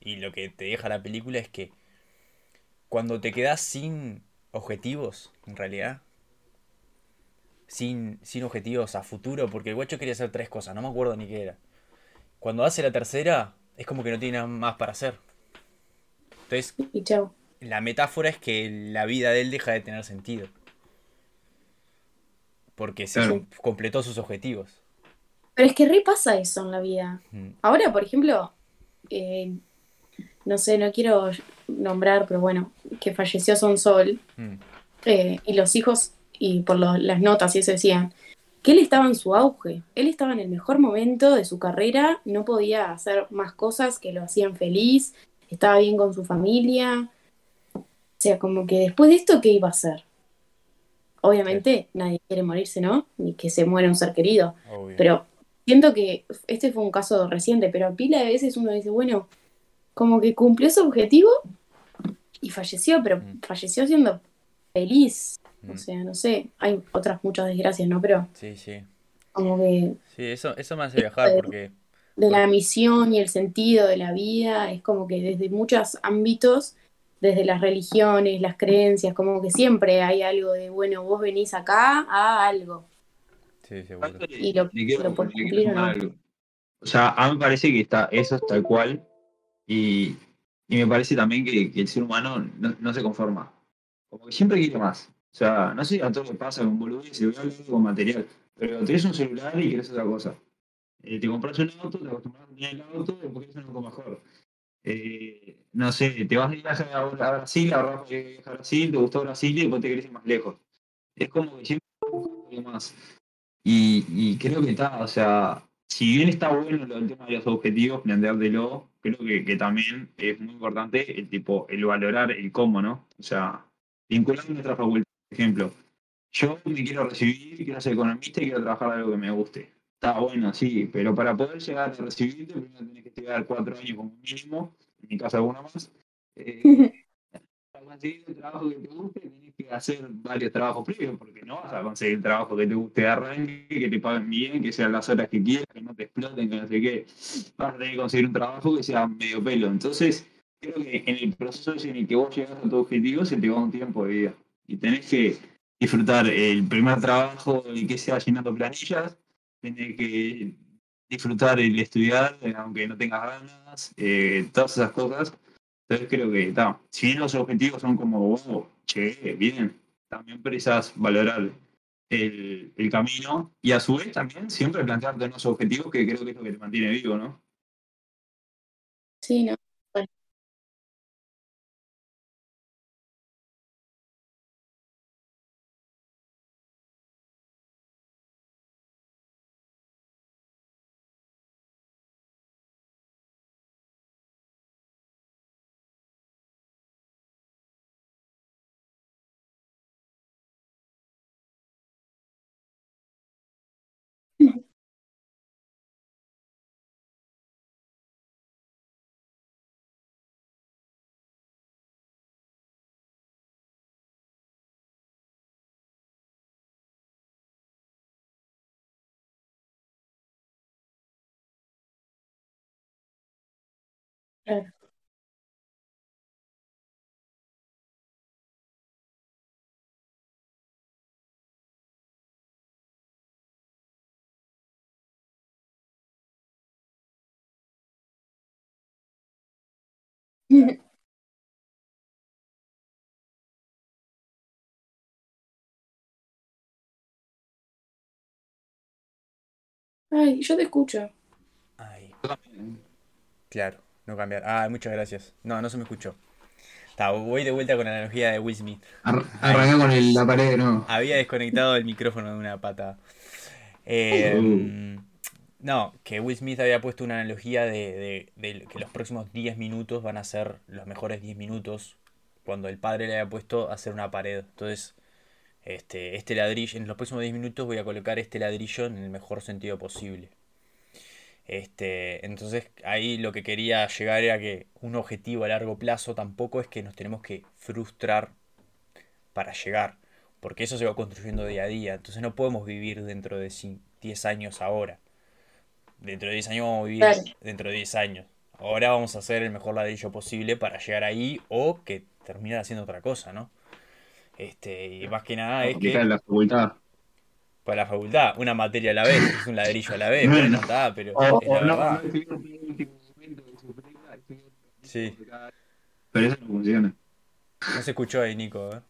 Speaker 1: Y lo que te deja la película es que... Cuando te quedas sin objetivos, en realidad. Sin, sin objetivos a futuro, porque el guacho quería hacer tres cosas, no me acuerdo ni qué era. Cuando hace la tercera, es como que no tiene nada más para hacer. Entonces,
Speaker 2: Y chau.
Speaker 1: la metáfora es que la vida de él deja de tener sentido. Porque se
Speaker 3: Claro.
Speaker 1: completó sus objetivos.
Speaker 2: Pero es que repasa eso en la vida.
Speaker 1: Mm.
Speaker 2: Ahora, por ejemplo, eh, no sé, no quiero nombrar, pero bueno, que falleció Son Sol
Speaker 1: Mm.
Speaker 2: eh, y los hijos, y por lo- las notas y eso decían, que él estaba en su auge, él estaba en el mejor momento de su carrera, no podía hacer más cosas que lo hacían feliz, estaba bien con su familia. O sea, como que después de esto, ¿qué iba a hacer? Obviamente nadie quiere morirse, ¿no? Ni que se muera un ser querido.
Speaker 1: Obvio.
Speaker 2: Pero siento que este fue un caso reciente, pero pila de veces uno dice, bueno, como que cumplió su objetivo y falleció, pero
Speaker 1: Mm.
Speaker 2: falleció siendo feliz.
Speaker 1: Mm.
Speaker 2: O sea, no sé, hay otras muchas desgracias, ¿no? Pero
Speaker 1: Sí, sí.
Speaker 2: como que
Speaker 1: Sí, eso, eso me hace viajar porque...
Speaker 2: de la misión y el sentido de la vida es como que desde muchos ámbitos, desde las religiones, las creencias, como que siempre hay algo de, bueno, vos venís acá a algo.
Speaker 1: Sí, seguro.
Speaker 2: Y lo- lo
Speaker 3: quiero
Speaker 2: cumplir o no.
Speaker 3: algo. O sea, a mí me parece que está, eso es tal cual. Y, y me parece también que, que el ser humano no, no se conforma. Como que siempre quiere más. O sea, no sé a todo le pasa con boludez, voy a con material. Pero tenés un celular y querés otra cosa. Eh, te compras un auto, te acostumbras a tener el auto, después querés un auto mejor. Eh, no sé, te vas de viaje a, Brasil, ahorras para a Brasil, te gustó Brasil y después te querés ir más lejos. Es como que siempre más. Y, y creo que está, o sea, si bien está bueno del tema de los objetivos, planteártelo, creo que, que también es muy importante el tipo, el valorar el cómo, ¿no? O sea, vinculando nuestra facultad, ejemplo, yo me quiero recibir, quiero ser economista y quiero trabajar algo que me guste. Está bueno, sí, pero para poder llegar a recibirte, primero tenés que estudiar cuatro años como mínimo, en mi caso alguno más. Eh, para conseguir el trabajo que te guste, tenés que hacer varios trabajos previos, porque no vas a conseguir el trabajo que te guste de arranque, que te paguen bien, que sean las horas que quieras, que no te exploten, que no sé qué. Vas a tener que conseguir un trabajo que sea medio pelo. Entonces, creo que en el proceso en el que vos llegas a tu objetivo se te va un tiempo de vida. Y tenés que disfrutar el primer trabajo, el que sea llenando planillas, tenés que disfrutar el estudiar, aunque no tengas ganas, eh, todas esas cosas. Entonces creo que está. Si bien los objetivos son como, wow, che, bien, también precisas valorar el camino y a su vez también siempre plantearte unos objetivos que creo que es lo que te mantiene vivo, ¿no?
Speaker 2: Sí, no. Ay, yo te escucho.
Speaker 1: Ay. Claro no cambiar. Ah, muchas gracias. No, no se me escuchó. Voy de vuelta con la analogía de Will Smith.
Speaker 3: Ar- Arranca con el- la pared, ¿no?
Speaker 1: Había desconectado el micrófono de una pata. Eh, no, que Will Smith había puesto una analogía de, de- de que los próximos 10 minutos van a ser los mejores 10 minutos cuando el padre le había puesto a hacer una pared. Entonces, este, este ladrillo, en los próximos 10 minutos voy a colocar este ladrillo en el mejor sentido posible. Este, entonces ahí lo que quería llegar era que un objetivo a largo plazo tampoco es que nos tenemos que frustrar para llegar, porque eso se va construyendo día a día, entonces no podemos vivir dentro de cin- 10 años ahora. Dentro de 10 años vamos a vivir
Speaker 2: Claro.
Speaker 1: dentro de 10 años. Ahora vamos a hacer el mejor ladrillo posible para llegar ahí o que terminar haciendo otra cosa, ¿no? Este, y más que nada es
Speaker 3: Aplicar
Speaker 1: que
Speaker 3: la facultad.
Speaker 1: Para la facultad, una materia a la vez, es un ladrillo a la vez,
Speaker 3: Bueno.
Speaker 1: bueno, está, pero
Speaker 3: O,
Speaker 1: es la
Speaker 3: no,
Speaker 1: verdad.
Speaker 3: no
Speaker 1: Sí.
Speaker 3: Pero eso no funciona.
Speaker 1: No se escuchó ahí, Nico, ¿eh?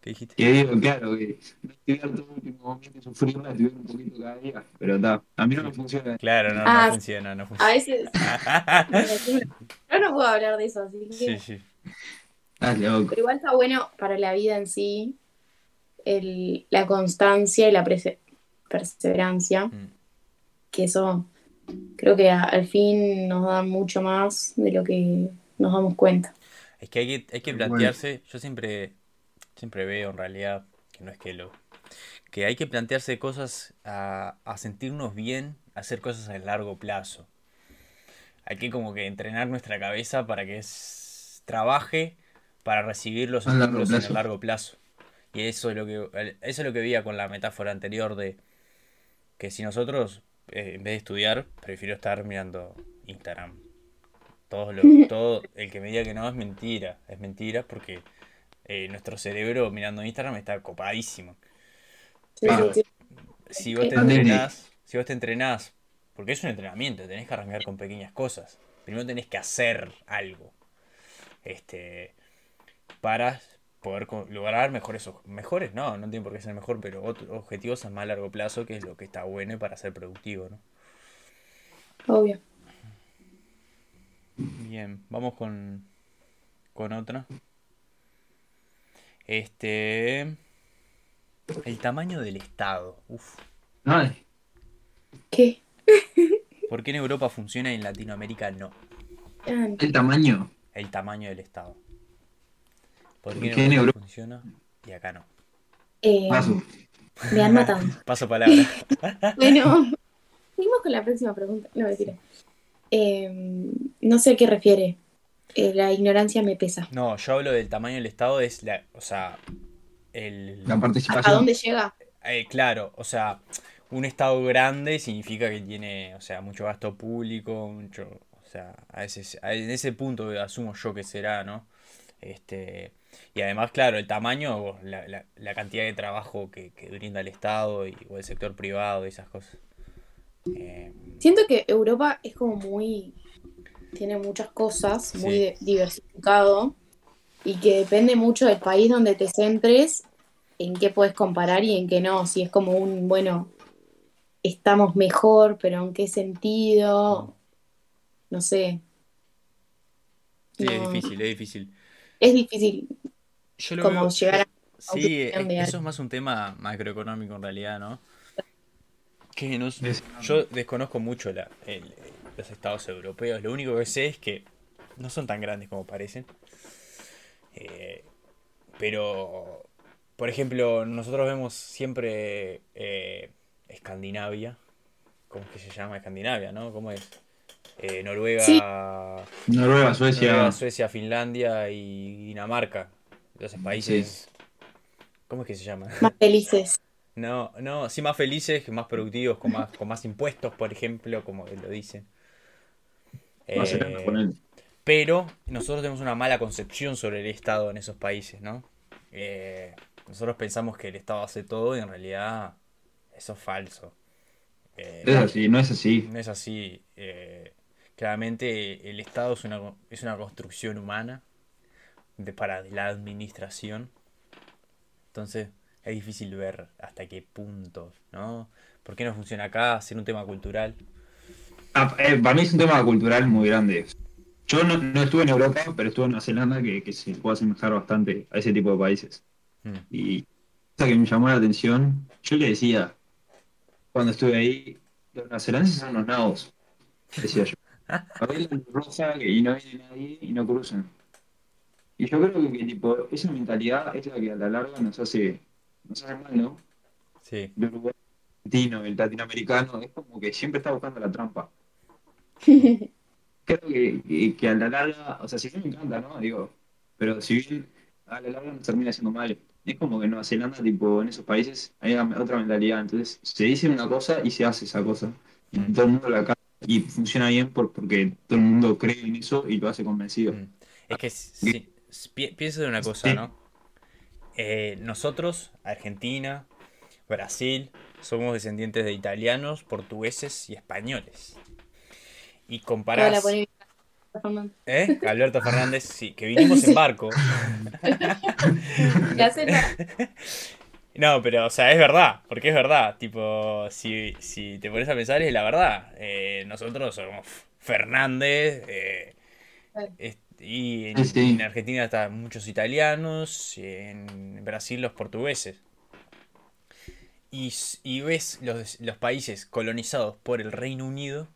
Speaker 1: ¿Qué dijiste?
Speaker 3: Y digo, claro, que no estudiar todo el último momento de su película, estudiar un poquito cada día. Pero está, a mí no me funciona.
Speaker 1: Claro, no,
Speaker 2: Ah,
Speaker 1: no funciona, no
Speaker 2: A
Speaker 1: funciona.
Speaker 2: veces. Yo no puedo hablar de eso, así que.
Speaker 1: Sí, sí.
Speaker 2: Pero igual está bueno para la vida en sí el, la constancia y la perse- perseverancia,
Speaker 1: Mm.
Speaker 2: que eso creo que a- al fin nos da mucho más de lo que nos damos cuenta.
Speaker 1: Es que hay que, hay que
Speaker 3: Bueno.
Speaker 1: plantearse, yo siempre, siempre veo en realidad, que no es que lo, que hay que plantearse cosas a, a sentirnos bien, a hacer cosas a largo plazo. Hay que como que entrenar nuestra cabeza para que es- trabaje para recibir los
Speaker 3: A largo
Speaker 1: estímulos en el
Speaker 3: plazo.
Speaker 1: largo plazo. Y eso es lo que, eso es lo que veía con la metáfora anterior de que si nosotros, eh, en vez de estudiar, prefiero estar mirando Instagram. Todo, lo, todo el que me diga que no es mentira, es mentira porque eh, nuestro cerebro mirando Instagram está copadísimo.
Speaker 2: Sí,
Speaker 1: Pero-
Speaker 2: sí, sí.
Speaker 1: Si vos te entrenás, si vos te entrenás, porque es un entrenamiento, tenés que arrancar con pequeñas cosas. Primero tenés que hacer algo. Este, para poder lograr mejores, mejores, no, no tiene por qué ser mejor, pero objetivos a más largo plazo, que es lo que está bueno para ser productivo, ¿no?
Speaker 2: Obvio.
Speaker 1: Bien, vamos con, con otra. Este, el tamaño del Estado. Uf.
Speaker 3: Ay,
Speaker 2: ¿Qué?
Speaker 1: ¿Por qué en Europa funciona y en Latinoamérica no?
Speaker 2: Ah,
Speaker 3: el tamaño.
Speaker 1: El tamaño del Estado. ¿Por
Speaker 3: ¿Por
Speaker 1: qué
Speaker 3: qué
Speaker 1: en
Speaker 3: en
Speaker 1: Europa
Speaker 3: Europa?
Speaker 1: funciona y acá no?
Speaker 2: eh,
Speaker 3: Paso.
Speaker 2: me han matado.
Speaker 1: Paso palabra.
Speaker 2: Bueno, seguimos con la próxima pregunta. No, mentira. Eh, no sé a qué refiere. Eh, la ignorancia me pesa.
Speaker 1: No, yo hablo del tamaño del Estado, es la, o sea, el,
Speaker 3: La
Speaker 2: ¿A
Speaker 3: participación.
Speaker 2: dónde llega?
Speaker 1: eh, claro, o sea, un Estado grande significa que tiene, o sea, mucho gasto público, mucho, o sea, a ese, a- en ese punto asumo yo que será, ¿no? Este, y además, claro, el tamaño, la, la- la cantidad de trabajo que, que brinda el Estado y, o el sector privado y esas cosas. Eh,
Speaker 2: Siento que Europa es como muy. Tiene muchas cosas, muy
Speaker 1: Sí.
Speaker 2: diversificado. Y que depende mucho del país donde te centres, en qué puedes comparar y en qué no. Si es como un, bueno, estamos mejor, pero en qué sentido. No sé.
Speaker 1: sí, es difícil, es difícil.
Speaker 2: Es difícil
Speaker 1: Yo lo
Speaker 2: como
Speaker 1: veo-
Speaker 2: llegar a.
Speaker 1: Sí, es- eso es más un tema macroeconómico en realidad, ¿no? Que no-
Speaker 3: Es-
Speaker 1: yo desconozco mucho la- el- los estados europeos. Lo único que sé es que no son tan grandes como parecen. Eh, pero, por ejemplo, nosotros vemos siempre eh, Escandinavia. ¿Cómo es que se llama Escandinavia, no? ¿Cómo es? Eh, Noruega,
Speaker 2: Sí.
Speaker 3: Noruega, Suecia.
Speaker 1: Noruega, Suecia, Finlandia y Dinamarca. Esos países. ¿Cómo es que se llama?
Speaker 2: más felices.
Speaker 1: No, no, sí más felices, más productivos, con más, con más impuestos, por ejemplo, como lo dicen.
Speaker 3: Más
Speaker 1: Eh, pero nosotros tenemos una mala concepción sobre el Estado en esos países, ¿no? Eh, nosotros pensamos que el Estado hace todo y en realidad eso es falso. Eh,
Speaker 3: Es así, no es así.
Speaker 1: no es así. eh, claramente el Estado es una, es una construcción humana de, para la administración. Entonces es difícil ver hasta qué punto, ¿no? ¿Por qué no funciona acá? Ser un tema cultural.
Speaker 3: Ah, eh, para mí es un tema cultural muy grande. Yo no, no estuve en Europa, pero estuve en Nueva Zelanda, que, que se puede asemejar bastante a ese tipo de países.
Speaker 1: Mm.
Speaker 3: Y cosa que me llamó la atención, yo le decía, cuando estuve ahí, los neozelandeses son unos nabos, decía yo. Bailan rosa y no viene nadie y no cruzan. Y yo creo que, tipo, esa mentalidad es la que a la larga nos hace, nos hace mal, ¿no?
Speaker 1: Sí.
Speaker 3: El uruguayo, el argentino, el latinoamericano, es como que siempre está buscando la trampa. Creo que, que, que a la larga, o sea, si bien me encanta, ¿no? Digo, pero si bien a la larga nos termina haciendo mal. Es como que en Nueva Zelanda, tipo, en esos países hay otra mentalidad. Entonces, se dice una cosa y se hace esa cosa. Y todo el mundo la cae y funciona bien por- porque todo el mundo cree en eso y lo hace convencido.
Speaker 1: Mm. Es que sí, pi- piensa de una cosa,
Speaker 3: Sí.
Speaker 1: ¿no? Eh, nosotros, Argentina, Brasil, somos descendientes de italianos, portugueses y españoles. Y comparás,
Speaker 2: polémica. Fernando.
Speaker 1: ¿eh? Alberto Fernández, sí, que vinimos en barco. No, pero, o sea, es verdad, porque es verdad. Tipo, si, si te pones a pensar, es la verdad. Eh, nosotros somos Fernández, eh, y en,
Speaker 3: Sí, sí.
Speaker 1: en Argentina están muchos italianos, y en Brasil los portugueses. Y, ves los, los países colonizados por el Reino Unido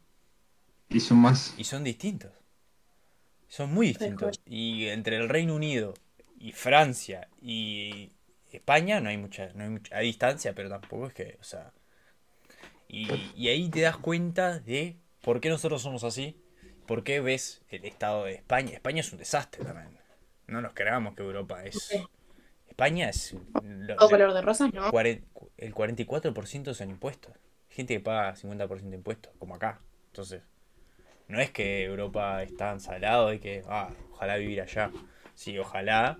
Speaker 3: Y son más.
Speaker 1: y son distintos. Son muy distintos. Y entre el Reino Unido y Francia y España no hay mucha, no hay mucha hay distancia, pero tampoco es que, o sea. Y, y ahí te das cuenta de por qué nosotros somos así, por qué ves el estado de España. España es un desastre también. No nos creamos que Europa es. España es. lo-
Speaker 2: ¿O color de rosas? No.
Speaker 1: el 44% son impuestos. Gente que paga 50% de impuestos, como acá. Entonces, no es que Europa es tan salado y que, ah, ojalá vivir allá. Sí, ojalá.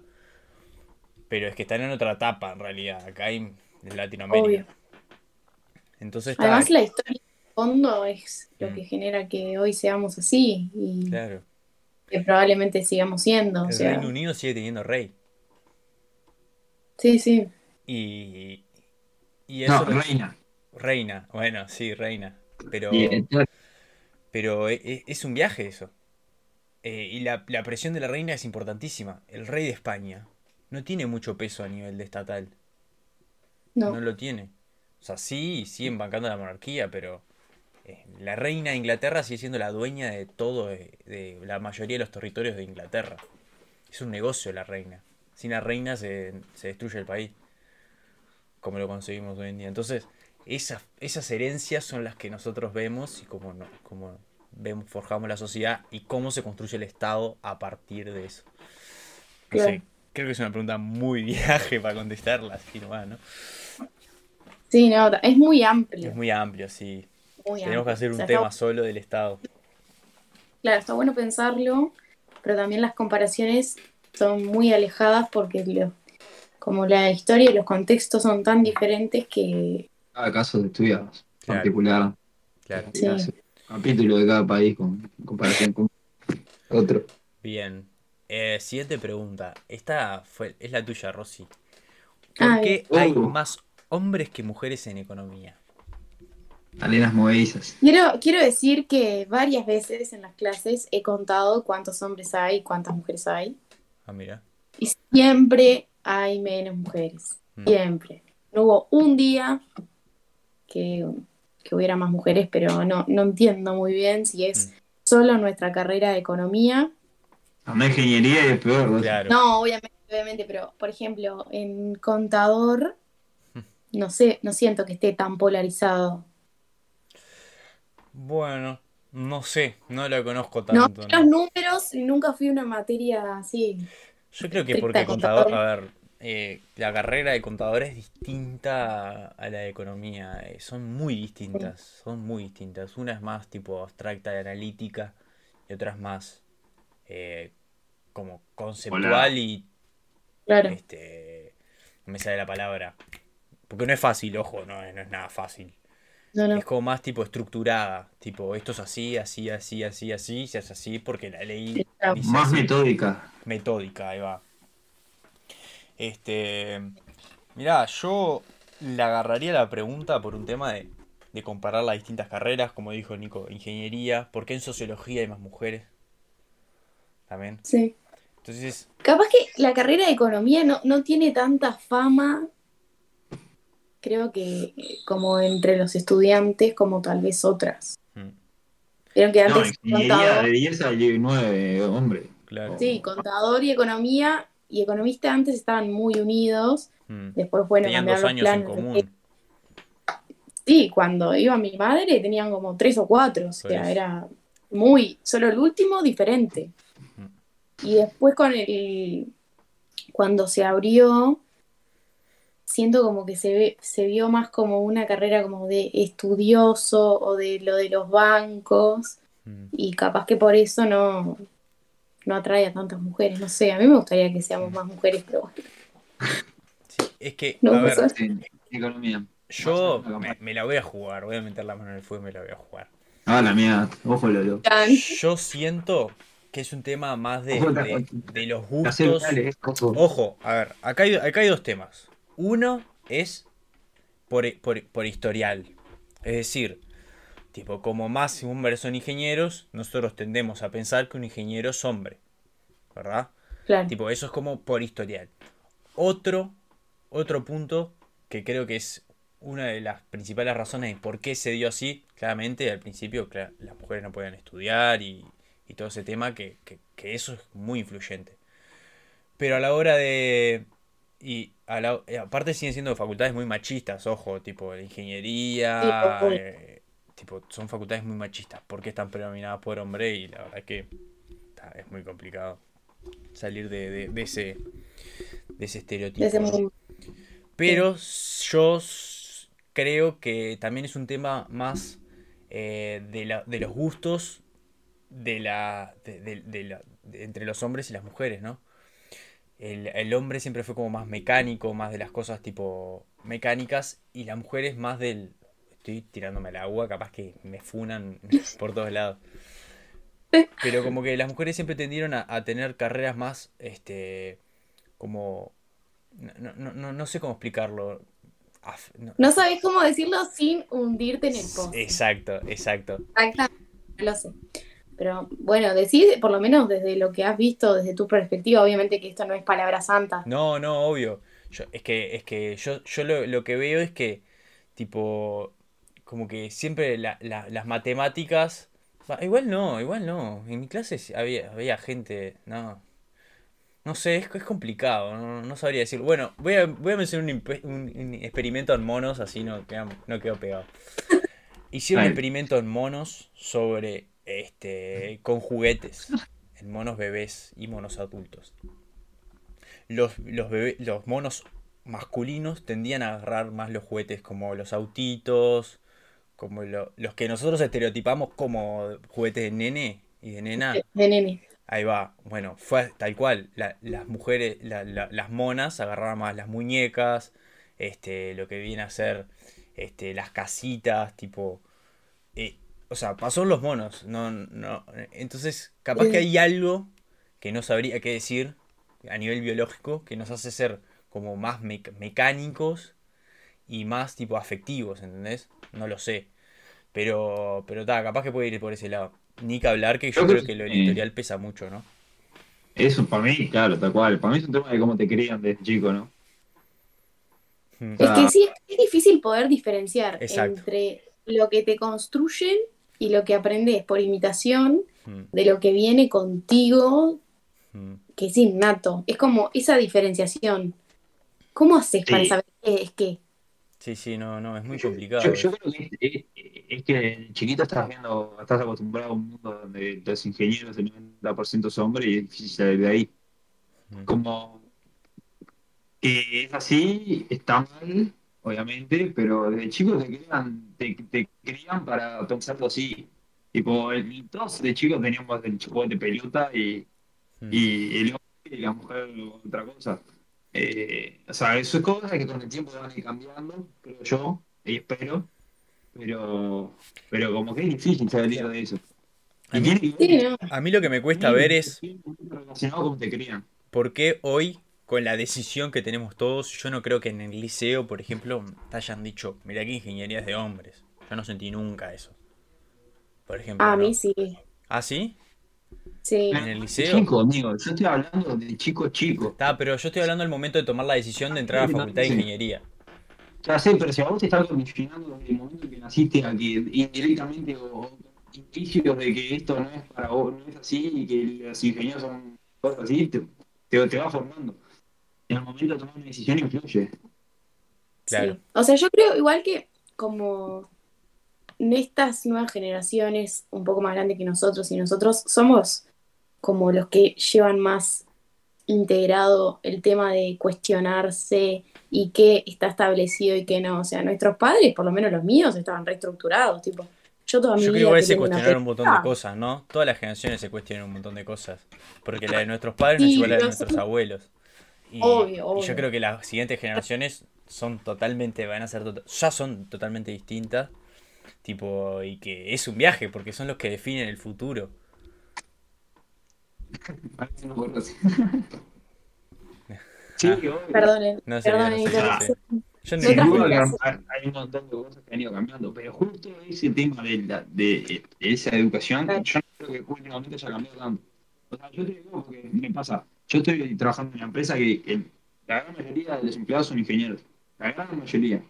Speaker 1: Pero es que están en otra etapa, en realidad. Acá en Latinoamérica.
Speaker 2: Obvio.
Speaker 1: Entonces está.
Speaker 2: La historia fondo es lo
Speaker 1: Mm.
Speaker 2: que genera que hoy seamos así y
Speaker 1: Claro.
Speaker 2: que probablemente sigamos siendo. O
Speaker 1: El
Speaker 2: sea,
Speaker 1: Reino Unido sigue teniendo rey.
Speaker 2: sí, sí.
Speaker 1: Y. Y
Speaker 3: No,
Speaker 1: eso. lo-
Speaker 3: reina.
Speaker 1: Reina. Bueno, sí, reina. Pero.
Speaker 3: Y,
Speaker 1: Pero e- e- es un viaje eso. Eh, y la, la presión de la reina es importantísima. El rey de España no tiene mucho peso a nivel de estatal.
Speaker 2: No.
Speaker 1: No lo tiene. O sea, sí, siguen bancando la monarquía, pero la reina de Inglaterra sigue siendo la dueña de todo, de, de la mayoría de los territorios de Inglaterra. Es un negocio la reina. Sin la reina se, se destruye el país. Como lo conseguimos hoy en día. Entonces, esas, esas herencias son las que nosotros vemos y cómo, no, cómo vemos, forjamos la sociedad y cómo se construye el Estado a partir de eso. No
Speaker 2: Claro.
Speaker 1: sé, creo que es una pregunta muy viaje para contestarla, así nomás, ¿no?
Speaker 2: Sí, no, es muy amplio.
Speaker 1: Es muy amplio, sí.
Speaker 2: Muy
Speaker 1: Tenemos que hacer
Speaker 2: O
Speaker 1: un
Speaker 2: sea,
Speaker 1: tema
Speaker 2: está-
Speaker 1: solo del Estado.
Speaker 2: claro, está bueno pensarlo, pero también las comparaciones son muy alejadas porque lo- como la historia y los contextos son tan diferentes que
Speaker 3: Cada caso se estudia
Speaker 1: Claro.
Speaker 3: particular.
Speaker 1: Claro.
Speaker 2: Sí.
Speaker 3: Capítulo de cada país con, en comparación con otro.
Speaker 1: Bien. Eh, siguiente pregunta. Esta fue, es la tuya, Rosy. ¿Por
Speaker 2: Ah,
Speaker 1: qué hay
Speaker 3: Oh.
Speaker 1: más hombres que mujeres en economía?
Speaker 3: Alenas movedizas.
Speaker 2: quiero, quiero decir que varias veces en las clases he contado cuántos hombres hay y cuántas mujeres hay.
Speaker 1: Ah, mira.
Speaker 2: Y siempre hay menos mujeres.
Speaker 1: Mm.
Speaker 2: Siempre. No hubo un día que, que hubiera más mujeres, pero no, no entiendo muy bien si es
Speaker 1: Mm.
Speaker 2: solo nuestra carrera de economía.
Speaker 3: Anda ingeniería y es peor.
Speaker 1: Claro.
Speaker 2: No, obviamente, obviamente, pero por ejemplo, en contador, no sé, no siento que esté tan polarizado.
Speaker 1: Bueno, no sé, no lo conozco
Speaker 2: No,
Speaker 1: tanto.
Speaker 2: los
Speaker 1: ¿no?
Speaker 2: números nunca fui una materia así.
Speaker 1: Yo creo que porque contador,
Speaker 2: contador.
Speaker 1: a ver, eh, la carrera de contador es distinta a la de economía. eh, son muy distintas, son muy distintas. Una es más tipo abstracta y analítica y otra es más eh, como conceptual y
Speaker 2: Claro.
Speaker 1: este no me sale la palabra porque no es fácil ojo no, es- no es nada fácil
Speaker 2: No, no.
Speaker 1: Es como más tipo estructurada. Tipo, esto es así, así, así, así, así, se hace así porque la ley dice
Speaker 3: Más
Speaker 1: así.
Speaker 3: metódica.
Speaker 1: metódica, ahí va. Este. Mirá, yo le agarraría la pregunta por un tema de, de comparar las distintas carreras, como dijo Nico, ingeniería, ¿por qué en sociología hay más mujeres? También.
Speaker 2: Sí.
Speaker 1: Entonces,
Speaker 2: Capaz que la carrera de economía no, no tiene tanta fama, creo que como entre los estudiantes, como tal vez otras.
Speaker 1: mm,
Speaker 2: Vieron que antes contador,
Speaker 3: de 10 a 9, hombre.
Speaker 1: claro.
Speaker 2: sí, contador y economía y economista antes estaban muy unidos.
Speaker 1: mm.
Speaker 2: Después, bueno,
Speaker 1: Tenían dos
Speaker 2: los
Speaker 1: años en
Speaker 2: planes.
Speaker 1: común.
Speaker 2: Sí, cuando iba mi madre tenían como tres o cuatro, o sea,
Speaker 1: Pues.
Speaker 2: era muy, solo el último diferente.
Speaker 1: Mm.
Speaker 2: Y después con el, cuando se abrió, siento como que se ve, se vio más como una carrera como de estudioso o de lo de los bancos,
Speaker 1: Mm.
Speaker 2: y capaz que por eso no, no atrae a tantas mujeres, no sé, a mí me gustaría que seamos más mujeres, pero bueno,
Speaker 1: Sí, es que,
Speaker 2: no
Speaker 1: a ver,
Speaker 3: economía.
Speaker 1: yo me, la voy a jugar, voy a meter la mano en el fuego y me la voy a jugar.
Speaker 3: Ah, la mía. Ojo, Lolo.
Speaker 1: Yo siento que es un tema más de, de, de los gustos.
Speaker 3: Ojo,
Speaker 1: a ver, acá hay, acá hay dos temas. Uno es por, por- por historial. Es decir, tipo, como más hombres son ingenieros, nosotros tendemos a pensar que un ingeniero es hombre. ¿Verdad?
Speaker 2: claro.
Speaker 1: Tipo, eso es como por historial. Otro, otro punto que creo que es una de las principales razones de por qué se dio así, claramente al principio las mujeres no podían estudiar y, y todo ese tema, que, que- que eso es muy influyente. Pero a la hora de... Y a la- eh, aparte siguen siendo facultades muy machistas, ojo, tipo la ingeniería,
Speaker 2: Sí,
Speaker 1: eh, tipo, son facultades muy machistas, porque están predominadas por hombre y la verdad que ta, es muy complicado salir de, de- de ese de ese estereotipo.
Speaker 2: De ese
Speaker 1: ¿no?
Speaker 2: mundo.
Speaker 1: Pero yo creo que también es un tema más eh, de, la- de los gustos de la, de, de- de la- de- entre los hombres y las mujeres, ¿no? El, el hombre siempre fue como más mecánico, más de las cosas tipo mecánicas, y la mujer es más del... Estoy tirándome al agua, capaz que me funan por todos lados. Pero como que las mujeres siempre tendieron a, a tener carreras más, este, como... No, no, no, no sé cómo explicarlo. Af- no-
Speaker 2: No sabes cómo decirlo sin hundirte en el pozo.
Speaker 1: Exacto, exacto.
Speaker 2: Exactamente, no lo sé. Pero bueno, decís, por lo menos desde lo que has visto, desde tu perspectiva, obviamente que esto no es palabra santa.
Speaker 1: No, no, obvio. Yo, es que, es que yo, yo lo, lo que veo es que, tipo, como que siempre la- la- las matemáticas... igual no, igual no. En mi clase había, había gente... No, no sé, es, es complicado, no, no sabría decir. Bueno, voy a, voy a mencionar un, impe- un- un experimento en monos, así no, no quedo pegado. Hicieron un experimento en monos sobre, este, con juguetes, en monos bebés y monos adultos. Los, los, bebé- los monos masculinos tendían a agarrar más los juguetes como los autitos, como lo- los que nosotros estereotipamos como juguetes de nene y de nena.
Speaker 2: De nene.
Speaker 1: Ahí va, bueno, fue tal cual. La- las mujeres, la- la- las monas agarraban más las muñecas, este, lo que viene a ser este, las casitas, tipo. eh, o sea, pasó en los monos. No, no, entonces, capaz que hay algo que no sabría qué decir a nivel biológico que nos hace ser como más mec- mecánicos y más tipo afectivos, ¿entendés? No lo sé. Pero, pero ta, capaz que puede ir por ese lado. Ni que hablar que yo creo
Speaker 3: creo
Speaker 1: que lo historial pesa mucho, ¿no?
Speaker 3: Eso para mí, claro, tal cual. Para mí es un tema de cómo te crían desde chico, ¿no?
Speaker 1: Mm.
Speaker 2: Es que sí, es difícil poder diferenciar
Speaker 1: Exacto.
Speaker 2: entre lo que te construyen y lo que aprendes por imitación
Speaker 1: Mm,
Speaker 2: de lo que viene contigo,
Speaker 1: mm.
Speaker 2: que es innato. Es como esa diferenciación. ¿Cómo haces para saber qué es qué?
Speaker 1: Sí, sí, no, no, es muy complicado.
Speaker 3: Yo, yo creo que es, es- es que chiquito estás viendo, estás acostumbrado a un mundo donde los ingenieros el 90% son hombres y es difícil salir de ahí.
Speaker 1: Mm.
Speaker 3: Como que es así, está mal, obviamente, pero desde chico te crían, te, te crían para pensarlo así. Tipo, el, todos de chicos teníamos el juguete de pelota y,
Speaker 1: Mm.
Speaker 3: y el hombre y la mujer otra cosa. Eh, o sea, eso es cosas que con el tiempo van a ir cambiando, creo yo, y espero. pero, pero como que es difícil salir de eso.
Speaker 1: A mí- lo que me cuesta ver es
Speaker 3: relacionado con cómo te crían.
Speaker 1: por qué hoy, con la decisión que tenemos todos, yo no creo que en el liceo, por ejemplo, te hayan dicho, mira que ingeniería es de hombres. Yo no sentí nunca eso. Por ejemplo.
Speaker 2: A
Speaker 1: ¿no?
Speaker 2: mí sí.
Speaker 1: ¿Ah, sí?
Speaker 2: Sí.
Speaker 1: En el liceo.
Speaker 3: Chico, amigo, yo estoy hablando de chico chico.
Speaker 1: Está, pero yo estoy hablando del momento de tomar la decisión de entrar a la facultad de ingeniería.
Speaker 3: Ya sé, pero si a vos te estás condicionando desde el momento que naciste a que indirectamente o indicios de que esto no es para vos, no es así y que los ingenieros son cosas así, te, te, te va formando. En el momento de tomar una decisión influye.
Speaker 1: Claro.
Speaker 2: Sí. O sea, yo creo igual que como en estas nuevas generaciones un poco más grandes que nosotros y nosotros somos como los que llevan más integrado el tema de cuestionarse y qué está establecido y qué no. O sea, nuestros padres, por lo menos los míos, estaban reestructurados. Tipo, yo toda mi
Speaker 1: Yo creo que
Speaker 2: vida
Speaker 1: igual
Speaker 2: que
Speaker 1: se cuestionaron un montón de cosas, ¿no? Todas las generaciones se cuestionan un montón de cosas. Porque la de nuestros padres no
Speaker 2: Sí,
Speaker 1: es igual a la de nuestros
Speaker 2: son-
Speaker 1: abuelos. Y,
Speaker 2: Obvio,
Speaker 1: y yo creo que las siguientes generaciones son totalmente, van a ser, ya son totalmente distintas. Tipo, y que es un viaje, porque son los que definen el futuro.
Speaker 3: Sí,
Speaker 1: Ah.
Speaker 3: obvio.
Speaker 2: Perdonen,
Speaker 1: No sé,
Speaker 2: perdonen,
Speaker 1: no sé,
Speaker 2: pero-
Speaker 1: no sé. Yo no
Speaker 2: Otra
Speaker 3: Sin duda
Speaker 2: generación.
Speaker 3: que hay un montón de cosas que han ido cambiando, pero justo ese tema de, la- de esa educación,
Speaker 2: Claro.
Speaker 3: yo no creo que últimamente haya cambiado tanto. O sea, yo te digo porque me pasa, yo estoy trabajando en una empresa que, que la gran mayoría de los empleados son ingenieros, la gran mayoría.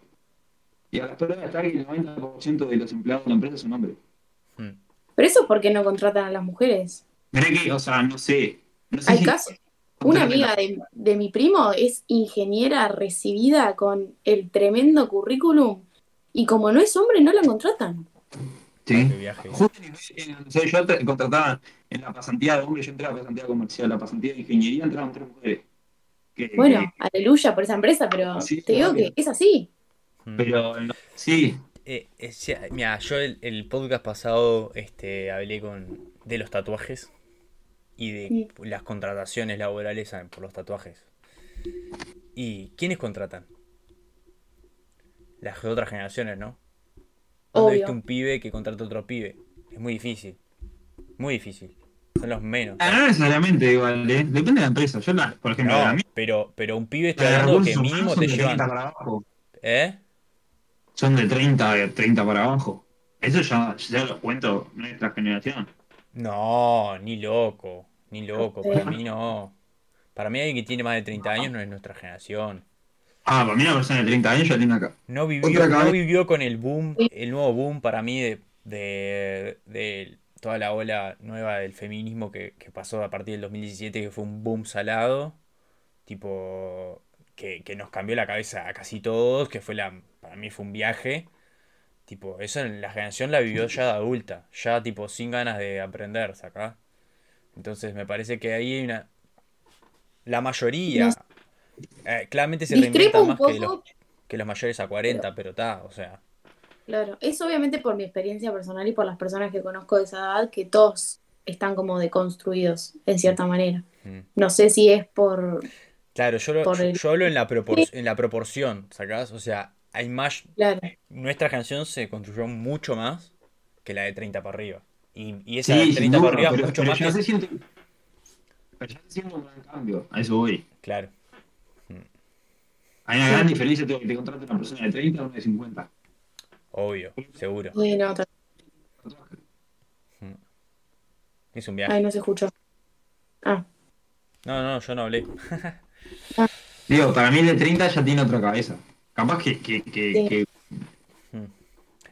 Speaker 3: Y a la prueba está que el 90% de los empleados de la empresa son hombres.
Speaker 1: Mm.
Speaker 2: Pero eso es porque no contratan a las mujeres.
Speaker 3: Mirá que, o sea, no sé. No sé
Speaker 2: Hay
Speaker 3: si-
Speaker 2: casos. Una amiga de, de mi primo es ingeniera recibida con el tremendo currículum y como no es hombre no la contratan.
Speaker 3: Sí.
Speaker 1: Viaje.
Speaker 3: Justo en- en- sea, yo contrataba en la pasantía de hombres, yo entré a la pasantía comercial, la pasantía de ingeniería entraban tres mujeres. Que-
Speaker 2: Bueno,
Speaker 3: que-
Speaker 2: aleluya por esa empresa, pero
Speaker 3: Sí,
Speaker 2: te digo que es así.
Speaker 1: Mm.
Speaker 3: pero en- sí,
Speaker 1: Eh, eh, mira, yo el, el podcast pasado este, hablé con de los tatuajes y de las contrataciones laborales a- por los tatuajes. ¿Y quiénes contratan? Las otras generaciones, ¿no? ¿Dónde
Speaker 2: Obvio.
Speaker 1: viste un pibe que contrata a otro pibe? Es muy difícil. Muy difícil. Son los menos.
Speaker 3: Ah, no necesariamente igual, ¿eh? depende de la empresa. Yo, la, por ejemplo,
Speaker 1: No,
Speaker 3: la mía,
Speaker 1: pero, pero un pibe
Speaker 3: la de
Speaker 1: hablando que
Speaker 3: recursos
Speaker 1: mínimo
Speaker 3: humanos
Speaker 1: te
Speaker 3: son de 30
Speaker 1: llevan.
Speaker 3: para abajo.
Speaker 1: ¿Eh?
Speaker 3: Son de 30, de 30 para abajo. Eso ya, ya lo cuento nuestra generación.
Speaker 1: No, ni loco. Ni loco. Para mí no. Para mí alguien que tiene más de 30 años no es nuestra generación.
Speaker 3: Ah, para mí una persona de 30 años ya tiene acá.
Speaker 1: No vivió, no vivió con el boom, el nuevo boom para mí de, de, de toda la ola nueva del feminismo que, que pasó a partir del 2017, que fue un boom salado, tipo, que, que nos cambió la cabeza a casi todos, que fue la, para mí fue un viaje. Tipo, eso en la generación la vivió ya de adulta, ya tipo sin ganas de aprender, ¿sacá? Entonces me parece que ahí hay una... La mayoría... Eh, claramente se
Speaker 2: Discrepo un
Speaker 1: más que los
Speaker 2: poco,
Speaker 1: que los mayores a 40, pero está, o sea,
Speaker 2: claro, es obviamente por mi experiencia personal y por las personas que conozco de esa edad que todos están como deconstruidos en cierta manera.
Speaker 1: mm.
Speaker 2: No sé si es por,
Speaker 1: claro, yo, lo-
Speaker 2: Por
Speaker 1: yo,
Speaker 2: el-
Speaker 1: yo hablo en la, propor- en la proporción, ¿sacás? O sea, hay más,
Speaker 2: claro,
Speaker 1: nuestra canción se construyó mucho más que la de 30 para arriba. Y, y esa
Speaker 3: Sí,
Speaker 1: de
Speaker 3: sin
Speaker 1: 30
Speaker 3: duda,
Speaker 1: para arriba
Speaker 3: pero,
Speaker 1: mucho
Speaker 3: pero
Speaker 1: más
Speaker 3: ya
Speaker 1: que...
Speaker 3: se siente. Pero ya se siente un gran cambio. A eso voy.
Speaker 1: Claro,
Speaker 3: Hay una gran diferencia entre que te contrate una persona de 30 a una de 50.
Speaker 1: obvio, seguro.
Speaker 2: Sí, no, ta-
Speaker 1: Es un viaje.
Speaker 2: ay, no se escuchó. Ah,
Speaker 1: No, no, yo no hablé.
Speaker 3: Digo, para mí el de 30 ya tiene otra cabeza. Capaz que, que, que,
Speaker 2: Sí.
Speaker 3: que-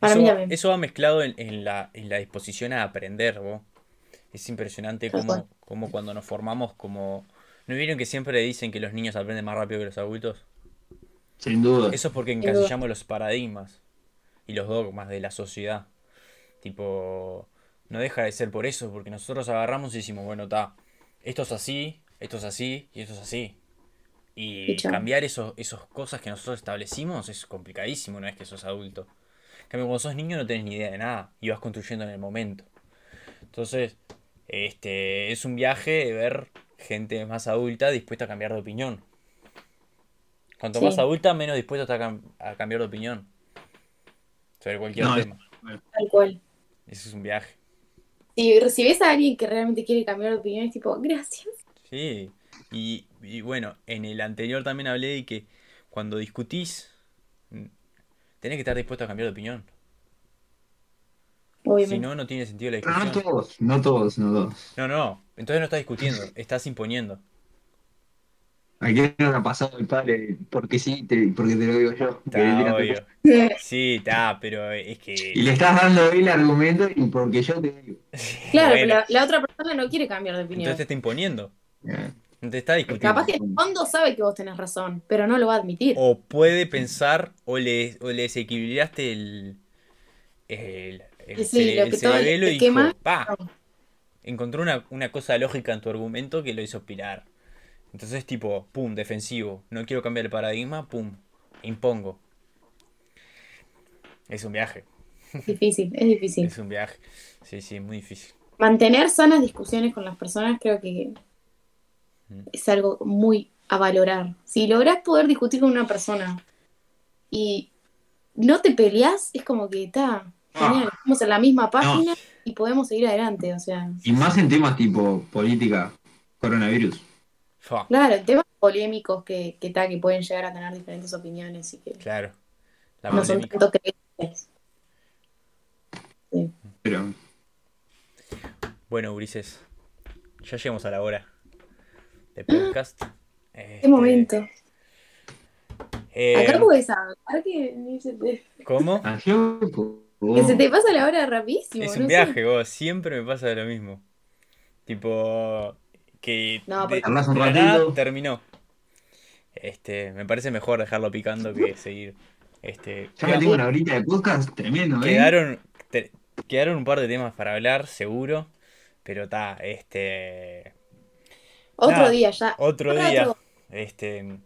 Speaker 2: Para
Speaker 1: eso,
Speaker 2: mí
Speaker 1: va-
Speaker 2: también.
Speaker 1: eso va mezclado en, en la, en la disposición a aprender, vos. Es impresionante cómo, cómo cuando nos formamos como... ¿No vieron que siempre dicen que los niños aprenden más rápido que los adultos?
Speaker 3: Sin duda.
Speaker 1: Eso es porque encasillamos los paradigmas y los dogmas de la sociedad. Tipo, no deja de ser por eso, porque nosotros agarramos y decimos, bueno, está, esto es así, esto es así y esto es así. Y cambiar esos, esas cosas que nosotros establecimos es complicadísimo una vez que sos adulto. En cambio, cuando sos niño no tenés ni idea de nada y vas construyendo en el momento. Entonces, este, es un viaje de ver gente más adulta dispuesta a cambiar de opinión. Cuanto
Speaker 2: Sí.
Speaker 1: más adulta, menos dispuesta está a, cam- a cambiar de opinión. sobre cualquier
Speaker 3: No, es-
Speaker 1: tema.
Speaker 2: Tal cual.
Speaker 1: Eso es un viaje.
Speaker 2: Si recibes a alguien que realmente quiere cambiar de opinión, es tipo, gracias.
Speaker 1: Sí. Y, y bueno, en el anterior también hablé de que cuando discutís, tenés que estar dispuesto a cambiar de opinión. Si
Speaker 2: Obviamente.
Speaker 1: no, no tiene sentido la
Speaker 3: Pero no
Speaker 1: discusión.
Speaker 3: todos, no todos, no todos.
Speaker 1: No, no. Entonces no estás discutiendo, estás imponiendo.
Speaker 3: ¿A quién no le ha pasado el padre? Porque sí, te- porque te lo digo yo. Tira-
Speaker 1: obvio. Sí, está, pero es que.
Speaker 3: Y le estás dando el argumento y porque yo te digo.
Speaker 2: Claro,
Speaker 1: Bueno,
Speaker 2: pero la, la otra persona no quiere cambiar de opinión.
Speaker 1: entonces te está imponiendo. No te está discutiendo.
Speaker 2: Capaz que en el fondo sabe que vos tenés razón, pero no lo va a admitir.
Speaker 1: O puede pensar, o le, o le desequilibraste el. El, el,
Speaker 2: Sí,
Speaker 1: cere- el cerebelo
Speaker 2: te
Speaker 1: y dijo, pa. Encontró una, una cosa lógica en tu argumento que lo hizo pirar. Entonces, tipo, pum, defensivo. No quiero cambiar el paradigma, pum, impongo. Es un viaje,
Speaker 2: Es difícil, es difícil.
Speaker 1: es un viaje. Sí, sí, muy difícil.
Speaker 2: Mantener sanas discusiones con las personas creo que
Speaker 1: Mm.
Speaker 2: es algo muy a valorar. Si lográs poder discutir con una persona y no te peleás, es como que está genial. Estamos en la misma página y podemos seguir adelante. O sea,
Speaker 3: Y más en temas tipo política, coronavirus.
Speaker 2: Claro, temas polémicos que, que, ta, que pueden llegar a tener diferentes opiniones y que
Speaker 1: claro. La
Speaker 2: no son tanto creíbles.
Speaker 3: Pero
Speaker 1: Bueno, Ulises, ya llegamos a la hora de podcast.
Speaker 2: ¿Qué
Speaker 1: Este,
Speaker 2: momento?
Speaker 1: eh,
Speaker 2: Acá puedes hablar que, ni se te,
Speaker 1: ¿Cómo?
Speaker 3: Ansioco.
Speaker 2: que se te pasa la hora rapidísimo.
Speaker 1: Es
Speaker 2: no
Speaker 1: un
Speaker 2: sé.
Speaker 1: viaje, vos. Siempre me pasa lo mismo. Tipo, que
Speaker 2: No,
Speaker 1: de-
Speaker 3: un
Speaker 1: nada terminó. Este, me parece mejor dejarlo picando que seguir. Este,
Speaker 3: Ya me tengo una horita de podcast tremendo, ¿eh?
Speaker 1: quedaron, te- quedaron un par de temas para hablar, seguro. Pero está, este.
Speaker 2: Otro
Speaker 1: Nada,
Speaker 2: día ya.
Speaker 1: Otro
Speaker 2: Otro
Speaker 1: día.
Speaker 2: otro.
Speaker 1: Este.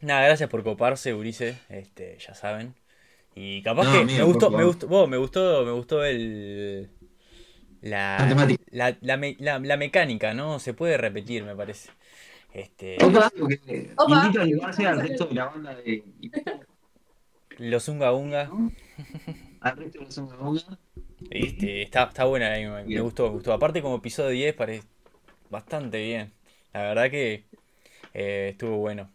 Speaker 1: Nada, gracias por coparse, Ulises. Este, ya saben. Y capaz
Speaker 3: No,
Speaker 1: que
Speaker 3: amigo,
Speaker 1: me gustó, me gustó, vos, me gustó, me gustó el. La,
Speaker 3: La temática.
Speaker 1: la, la me- la- la mecánica, ¿no? Se puede repetir, me parece. Este.
Speaker 3: Opa, que
Speaker 2: Opa.
Speaker 3: invito a llevarse al resto de la banda de.
Speaker 1: Los Unga Unga.
Speaker 3: Al resto de los Unga Unga.
Speaker 1: Este, está, está buena, me, me
Speaker 3: Bien.
Speaker 1: gustó, me gustó. Aparte como episodio 10 parece bastante bien. La verdad que eh, estuvo bueno.